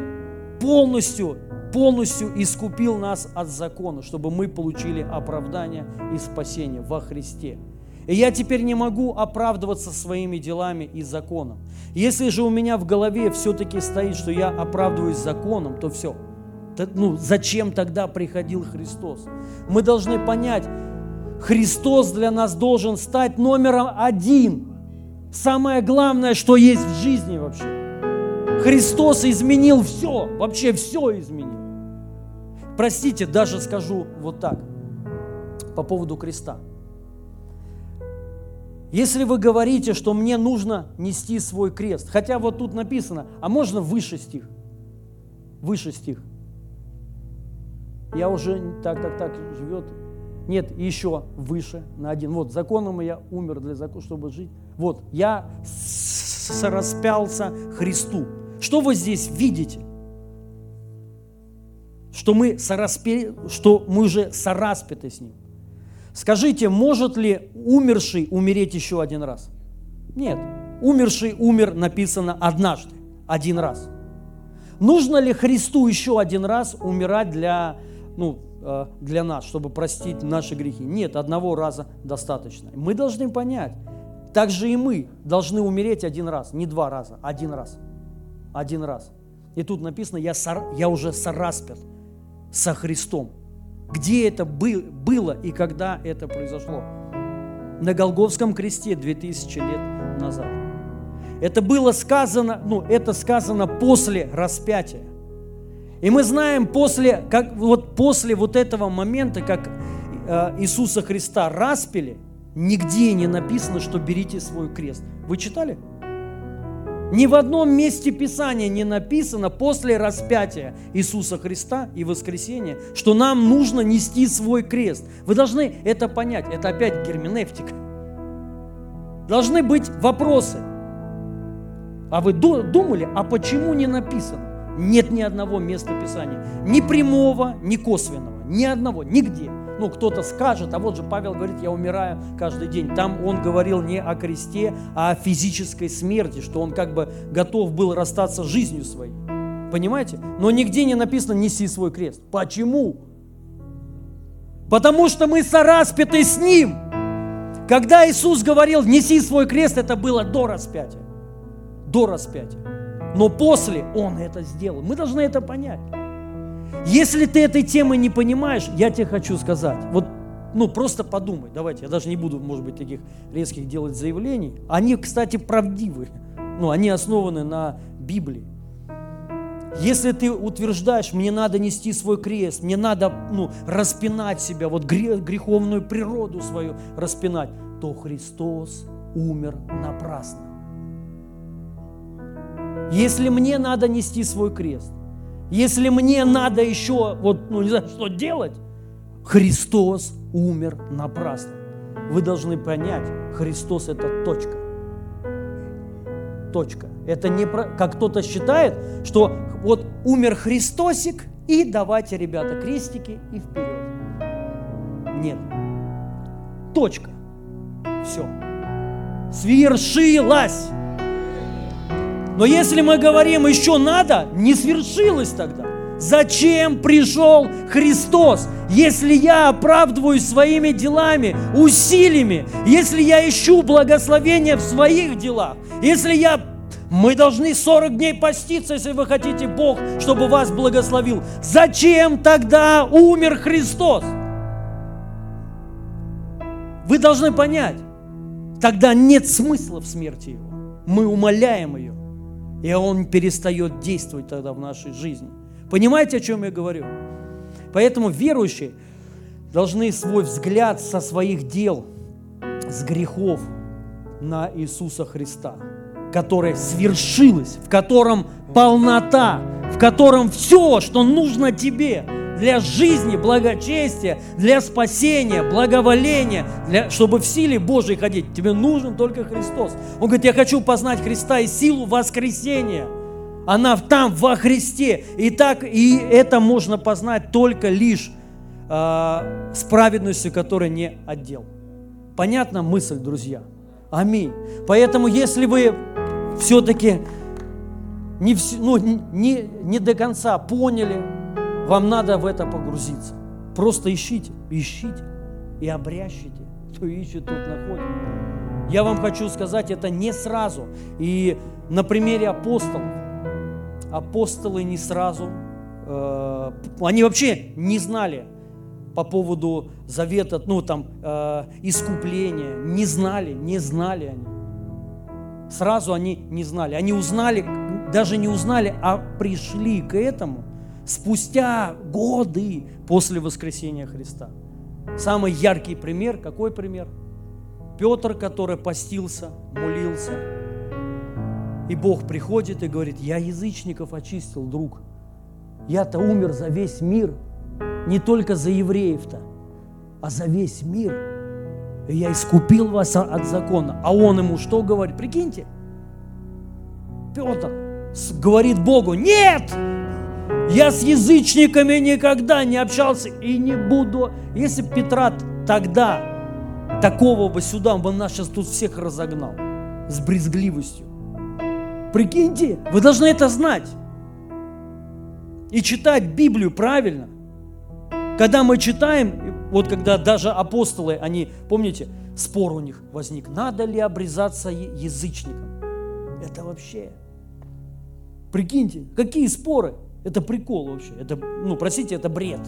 полностью полностью искупил нас от закона, чтобы мы получили оправдание и спасение во Христе. И я теперь не могу оправдываться своими делами и законом. Если же у меня в голове все-таки стоит, что я оправдываюсь законом, то все. Ну, зачем тогда приходил Христос? Мы должны понять, Христос для нас должен стать номером один. Самое главное, что есть в жизни вообще. Христос изменил все, вообще все изменил. Простите, даже скажу вот так, по поводу креста. Если вы говорите, что мне нужно нести свой крест, хотя вот тут написано, а можно выше стих? Выше стих. Я уже так, так, так живет. Нет, еще выше на один. Вот законом я умер для закона, чтобы жить. Вот, я распялся Христу. Что вы здесь видите? Что мы, сораспе... что мы уже сораспяты с Ним. Скажите, может ли умерший умереть еще один раз? Нет. Умерший умер, написано, однажды, один раз. Нужно ли Христу еще один раз умирать для, ну, э, для нас, чтобы простить наши грехи? Нет, одного раза достаточно. Мы должны понять, так же и мы должны умереть один раз, не два раза, один раз. Один раз. И тут написано, я, сор, я уже сораспят со Христом. Где это было и когда это произошло? На Голговском кресте 2000 лет назад. Это было сказано, ну, это сказано после распятия. И мы знаем после, как, вот после вот этого момента, как э, Иисуса Христа распили, нигде не написано, что берите свой крест. Вы читали? Ни в одном месте Писания не написано после распятия Иисуса Христа и воскресения, что нам нужно нести свой крест. Вы должны это понять. Это опять герменевтика. Должны быть вопросы. А вы думали, а почему не написано? Нет ни одного места Писания. Ни прямого, ни косвенного. Ни одного, нигде ну, кто-то скажет, а вот же Павел говорит, я умираю каждый день. Там он говорил не о кресте, а о физической смерти, что он как бы готов был расстаться с жизнью своей. Понимаете? Но нигде не написано «неси свой крест». Почему? Потому что мы сораспяты с Ним. Когда Иисус говорил «неси свой крест», это было до распятия. До распятия. Но после Он это сделал. Мы должны это понять. Если ты этой темы не понимаешь, я тебе хочу сказать, вот ну, просто подумай, давайте, я даже не буду, может быть, таких резких делать заявлений. Они, кстати, правдивы, ну, они основаны на Библии. Если ты утверждаешь, мне надо нести свой крест, мне надо ну, распинать себя, вот греховную природу свою распинать, то Христос умер напрасно. Если мне надо нести свой крест, если мне надо еще, вот, ну не знаю, что делать, Христос умер напрасно. Вы должны понять, Христос это точка. Точка. Это не про, как кто-то считает, что вот умер Христосик, и давайте, ребята, крестики и вперед. Нет. Точка. Все. Свершилось. Но если мы говорим еще надо, не свершилось тогда. Зачем пришел Христос, если я оправдываюсь своими делами, усилиями, если я ищу благословения в своих делах, если я мы должны 40 дней поститься, если вы хотите Бог, чтобы вас благословил. Зачем тогда умер Христос? Вы должны понять, тогда нет смысла в смерти Его. Мы умоляем ее и он перестает действовать тогда в нашей жизни. Понимаете, о чем я говорю? Поэтому верующие должны свой взгляд со своих дел, с грехов на Иисуса Христа, которое свершилось, в котором полнота, в котором все, что нужно тебе – для жизни, благочестия, для спасения, благоволения, для, чтобы в силе Божьей ходить. Тебе нужен только Христос. Он говорит, я хочу познать Христа и силу воскресения. Она там, во Христе. И так, и это можно познать только лишь э, с праведностью, которая не отдел. Понятна мысль, друзья? Аминь. Поэтому, если вы все-таки не, ну, не, не до конца поняли, вам надо в это погрузиться. Просто ищите, ищите и обрящите. Кто ищет, тот находит. Я вам хочу сказать, это не сразу. И на примере апостолов. Апостолы не сразу, э, они вообще не знали по поводу завета, ну там, э, искупления. Не знали, не знали они. Сразу они не знали. Они узнали, даже не узнали, а пришли к этому – спустя годы после воскресения Христа. Самый яркий пример, какой пример? Петр, который постился, молился. И Бог приходит и говорит, я язычников очистил, друг. Я-то умер за весь мир, не только за евреев-то, а за весь мир. И я искупил вас от закона. А он ему что говорит? Прикиньте, Петр говорит Богу, нет, я с язычниками никогда не общался и не буду. Если бы Петра тогда, такого бы сюда, он бы нас сейчас тут всех разогнал с брезгливостью. Прикиньте, вы должны это знать. И читать Библию правильно. Когда мы читаем, вот когда даже апостолы, они, помните, спор у них возник, надо ли обрезаться язычникам. Это вообще, прикиньте, какие споры. Это прикол вообще. Это, ну, простите, это бред.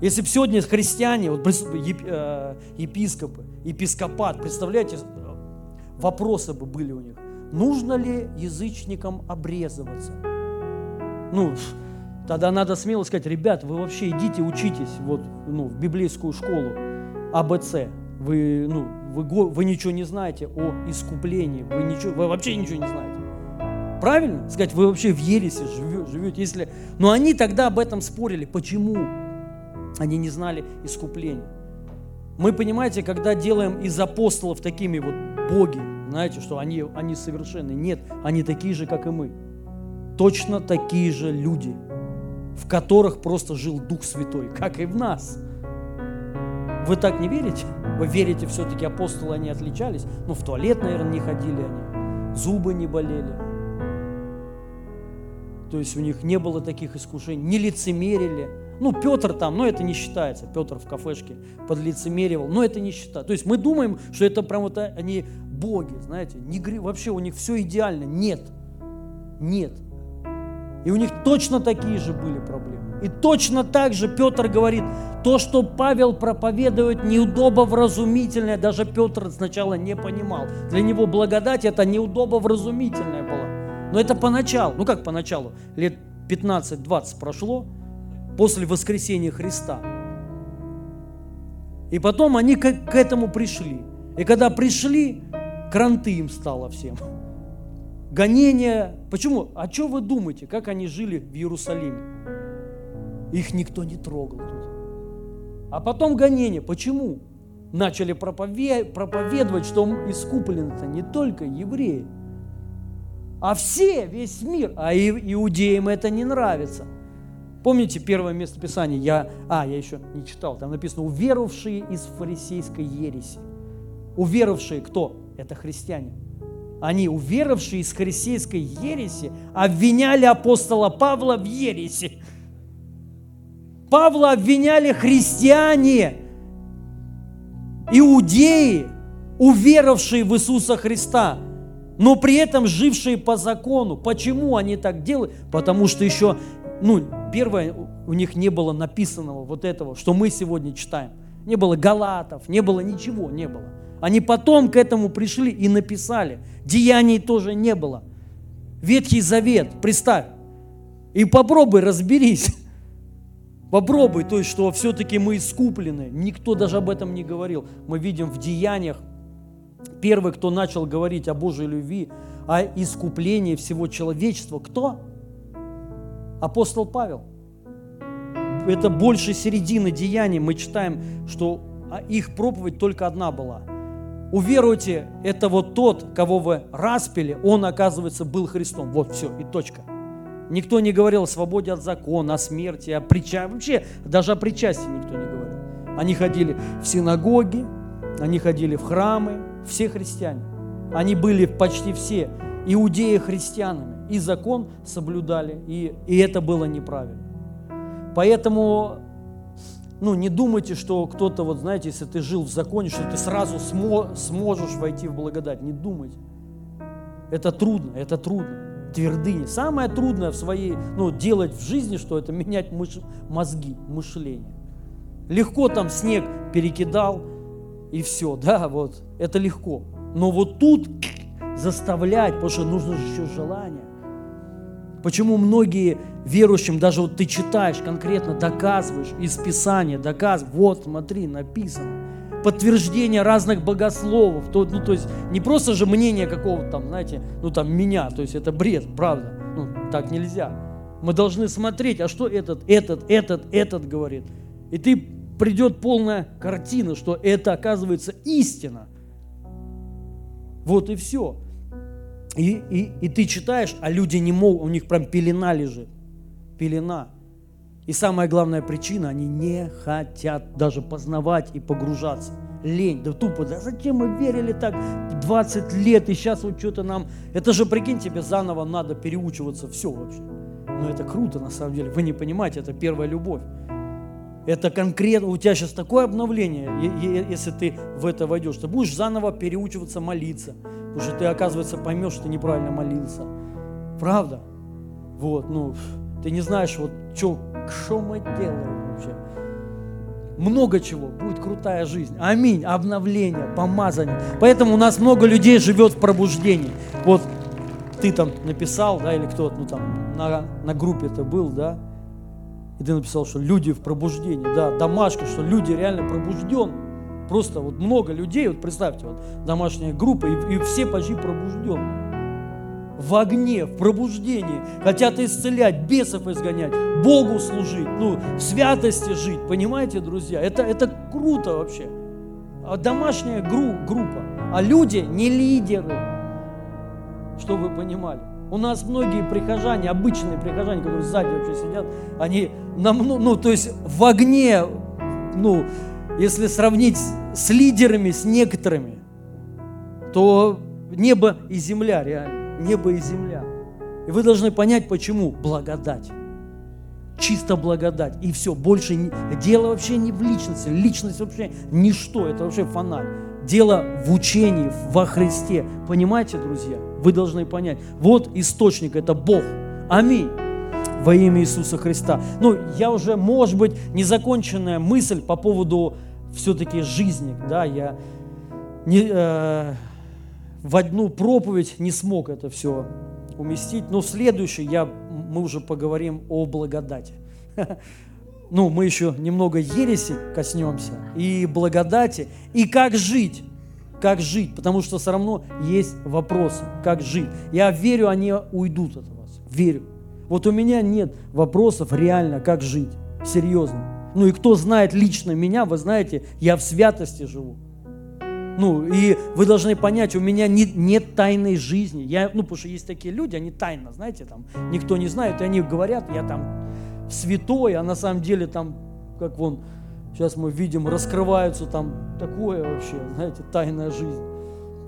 Если бы сегодня христиане, вот э, епископы, епископат, представляете, вопросы бы были у них. Нужно ли язычникам обрезываться? Ну, тогда надо смело сказать, ребят, вы вообще идите учитесь вот, ну, в библейскую школу АБЦ. Вы, ну, вы, вы ничего не знаете о искуплении, вы, ничего, вы вообще ничего не знаете. Правильно? Сказать, вы вообще в ересе живете, если... Но они тогда об этом спорили. Почему? Они не знали искупления. Мы, понимаете, когда делаем из апостолов такими вот боги, знаете, что они, они совершенны. Нет, они такие же, как и мы. Точно такие же люди, в которых просто жил Дух Святой, как и в нас. Вы так не верите? Вы верите, все-таки апостолы, они отличались? Ну, в туалет, наверное, не ходили они, зубы не болели. То есть у них не было таких искушений, не лицемерили. Ну, Петр там, но это не считается. Петр в кафешке подлицемеривал, но это не считается. То есть мы думаем, что это прям вот они боги, знаете, не, вообще у них все идеально. Нет, нет. И у них точно такие же были проблемы. И точно так же Петр говорит, то, что Павел проповедует, неудобовразумительное, даже Петр сначала не понимал. Для него благодать это неудобовразумительное было. Но это поначалу, ну как поначалу, лет 15-20 прошло после воскресения Христа. И потом они к, к этому пришли. И когда пришли, кранты им стало всем. Гонения. Почему? А что вы думаете, как они жили в Иерусалиме? Их никто не трогал тут. А потом гонения. Почему? Начали проповедовать, что искуплены-то не только евреи, а все, весь мир. А иудеям это не нравится. Помните первое место Писания? Я, а, я еще не читал. Там написано, уверовавшие из фарисейской ереси. Уверовавшие кто? Это христиане. Они, уверовавшие из фарисейской ереси, обвиняли апостола Павла в ереси. Павла обвиняли христиане, иудеи, уверовавшие в Иисуса Христа, но при этом жившие по закону. Почему они так делают? Потому что еще, ну, первое, у них не было написанного вот этого, что мы сегодня читаем. Не было галатов, не было ничего, не было. Они потом к этому пришли и написали. Деяний тоже не было. Ветхий Завет, представь. И попробуй разберись. Попробуй, то есть, что все-таки мы искуплены. Никто даже об этом не говорил. Мы видим в деяниях, первый, кто начал говорить о Божьей любви, о искуплении всего человечества, кто? Апостол Павел. Это больше середины деяний. Мы читаем, что их проповедь только одна была. Уверуйте, это вот тот, кого вы распили, он, оказывается, был Христом. Вот все, и точка. Никто не говорил о свободе от закона, о смерти, о причастии. Вообще, даже о причастии никто не говорил. Они ходили в синагоги, они ходили в храмы, все христиане. Они были почти все иудеи христианами. И закон соблюдали, и, и это было неправильно. Поэтому ну, не думайте, что кто-то, вот знаете, если ты жил в законе, что ты сразу смо, сможешь войти в благодать. Не думайте. Это трудно, это трудно твердыни. Самое трудное в своей, ну, делать в жизни, что это менять мыш, мозги, мышление. Легко там снег перекидал, и все, да, вот, это легко. Но вот тут заставлять, потому что нужно еще желание. Почему многие верующим, даже вот ты читаешь конкретно, доказываешь из Писания, доказываешь, вот смотри, написано подтверждения разных богословов. То, ну, то есть не просто же мнение какого-то там, знаете, ну там меня, то есть это бред, правда. Ну, так нельзя. Мы должны смотреть, а что этот, этот, этот, этот говорит. И ты придет полная картина, что это оказывается истина. Вот и все. И, и, и ты читаешь, а люди не могут, у них прям пелена лежит. Пелена. И самая главная причина, они не хотят даже познавать и погружаться. Лень, да тупо, да зачем мы верили так 20 лет, и сейчас вот что-то нам... Это же, прикинь, тебе заново надо переучиваться, все вообще. Но это круто на самом деле, вы не понимаете, это первая любовь. Это конкретно, у тебя сейчас такое обновление, если ты в это войдешь. Ты будешь заново переучиваться молиться, потому что ты, оказывается, поймешь, что ты неправильно молился. Правда? Вот, ну, ты не знаешь, вот, что что мы делаем вообще? Много чего. Будет крутая жизнь. Аминь. Обновление, помазание. Поэтому у нас много людей живет в пробуждении. Вот ты там написал, да, или кто-то, ну там на, на группе это был, да, и ты написал, что люди в пробуждении, да, домашка, что люди реально пробуждены. Просто вот много людей, вот представьте, вот домашняя группа, и, и все почти пробужденные. в огне, в пробуждении, хотят исцелять, бесов изгонять, Богу служить, ну, в святости жить, понимаете, друзья? Это, это круто вообще. А домашняя гру, группа, а люди не лидеры, чтобы вы понимали. У нас многие прихожане, обычные прихожане, которые сзади вообще сидят, они, нам, ну, ну, то есть в огне, ну, если сравнить с лидерами, с некоторыми, то небо и земля реально, небо и земля. И вы должны понять, почему благодать. Чисто благодать. И все, больше не, дело вообще не в личности. Личность вообще ничто, это вообще фонарь. Дело в учении, во Христе. Понимаете, друзья? Вы должны понять. Вот источник, это Бог. Аминь. Во имя Иисуса Христа. Ну, я уже, может быть, незаконченная мысль по поводу все-таки жизни. Да, я не, э, в одну проповедь не смог это все уместить. Но в следующей я, мы уже поговорим о благодати. Ну, мы еще немного ереси коснемся, и благодати, и как жить, как жить, потому что все равно есть вопросы, как жить. Я верю, они уйдут от вас, верю. Вот у меня нет вопросов реально, как жить, серьезно. Ну и кто знает лично меня, вы знаете, я в святости живу. Ну, и вы должны понять, у меня не, нет тайной жизни. Я, ну, потому что есть такие люди, они тайно, знаете, там, никто не знает, и они говорят, я там святой, а на самом деле там, как вон, сейчас мы видим, раскрываются там такое вообще, знаете, тайная жизнь.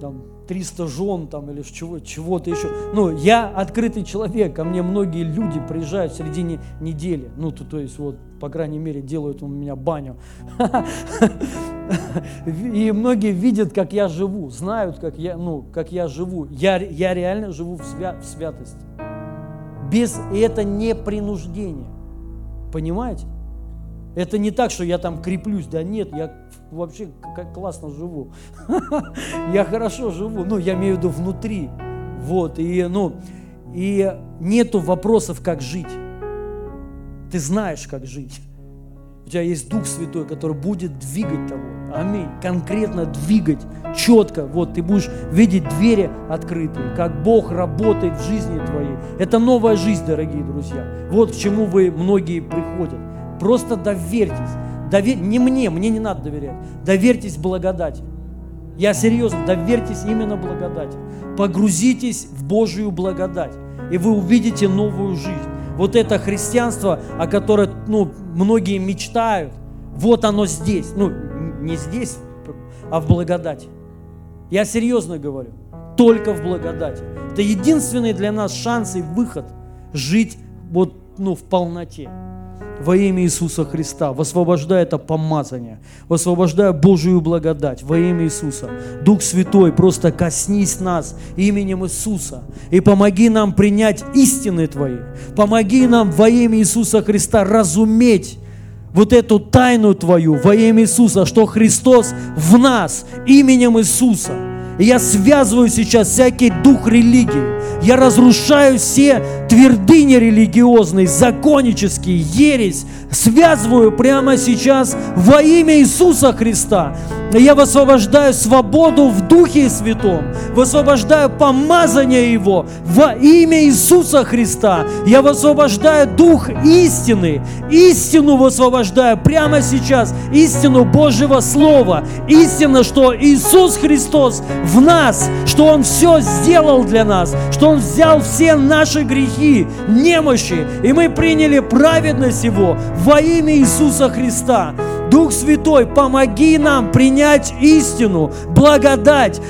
Там 300 жен там или чего, чего-то еще. Ну, я открытый человек, ко мне многие люди приезжают в середине недели. Ну, то, то есть вот, по крайней мере, делают у меня баню. И многие видят, как я живу, знают, как я, ну, как я живу. Я, я реально живу в, свя, в святости. Без, и это не принуждение. Понимаете? Это не так, что я там креплюсь, да нет, я вообще как классно живу. я хорошо живу, ну, я имею в виду внутри. Вот, и, ну, и нету вопросов, как жить. Ты знаешь, как жить. У тебя есть Дух Святой, который будет двигать того. Аминь. Конкретно двигать, четко. Вот ты будешь видеть двери открытые, как Бог работает в жизни твоей. Это новая жизнь, дорогие друзья. Вот к чему вы многие приходят. Просто доверьтесь. Довер... Не мне, мне не надо доверять. Доверьтесь благодати. Я серьезно, доверьтесь именно благодати. Погрузитесь в Божию благодать, и вы увидите новую жизнь. Вот это христианство, о котором ну, многие мечтают, вот оно здесь. Ну, не здесь, а в благодати. Я серьезно говорю, только в благодати. Это единственный для нас шанс и выход жить вот, ну, в полноте во имя Иисуса Христа. Высвобождаю это помазание. Высвобождаю Божию благодать во имя Иисуса. Дух Святой, просто коснись нас именем Иисуса и помоги нам принять истины Твои. Помоги нам во имя Иисуса Христа разуметь вот эту тайну Твою во имя Иисуса, что Христос в нас именем Иисуса. И я связываю сейчас всякий дух религии. Я разрушаю все твердыни религиозные, законнические, ересь, связываю прямо сейчас во имя Иисуса Христа. Я высвобождаю свободу в Духе Святом, высвобождаю помазание Его во имя Иисуса Христа. Я высвобождаю Дух истины, истину высвобождаю прямо сейчас, истину Божьего Слова, истина, что Иисус Христос в нас, что Он все сделал для нас, что Он взял все наши грехи, немощи, и мы приняли праведность Его во имя Иисуса Христа. Дух Святой, помоги нам принять истину, благодать,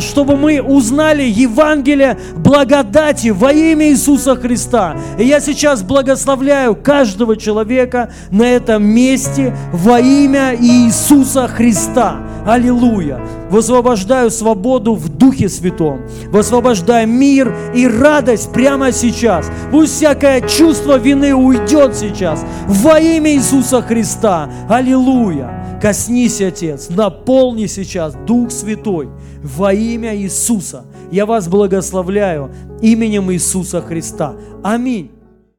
чтобы мы узнали Евангелие благодати во имя Иисуса Христа. И я сейчас благословляю каждого человека на этом месте во имя Иисуса Христа. Аллилуйя! Высвобождаю свободу в Духе Святом. Высвобождаю мир и радость прямо сейчас. Пусть всякое чувство вины уйдет сейчас. Во имя Иисуса Христа. Аллилуйя! Коснись, Отец, наполни сейчас Дух Святой во имя Иисуса. Я вас благословляю именем Иисуса Христа. Аминь.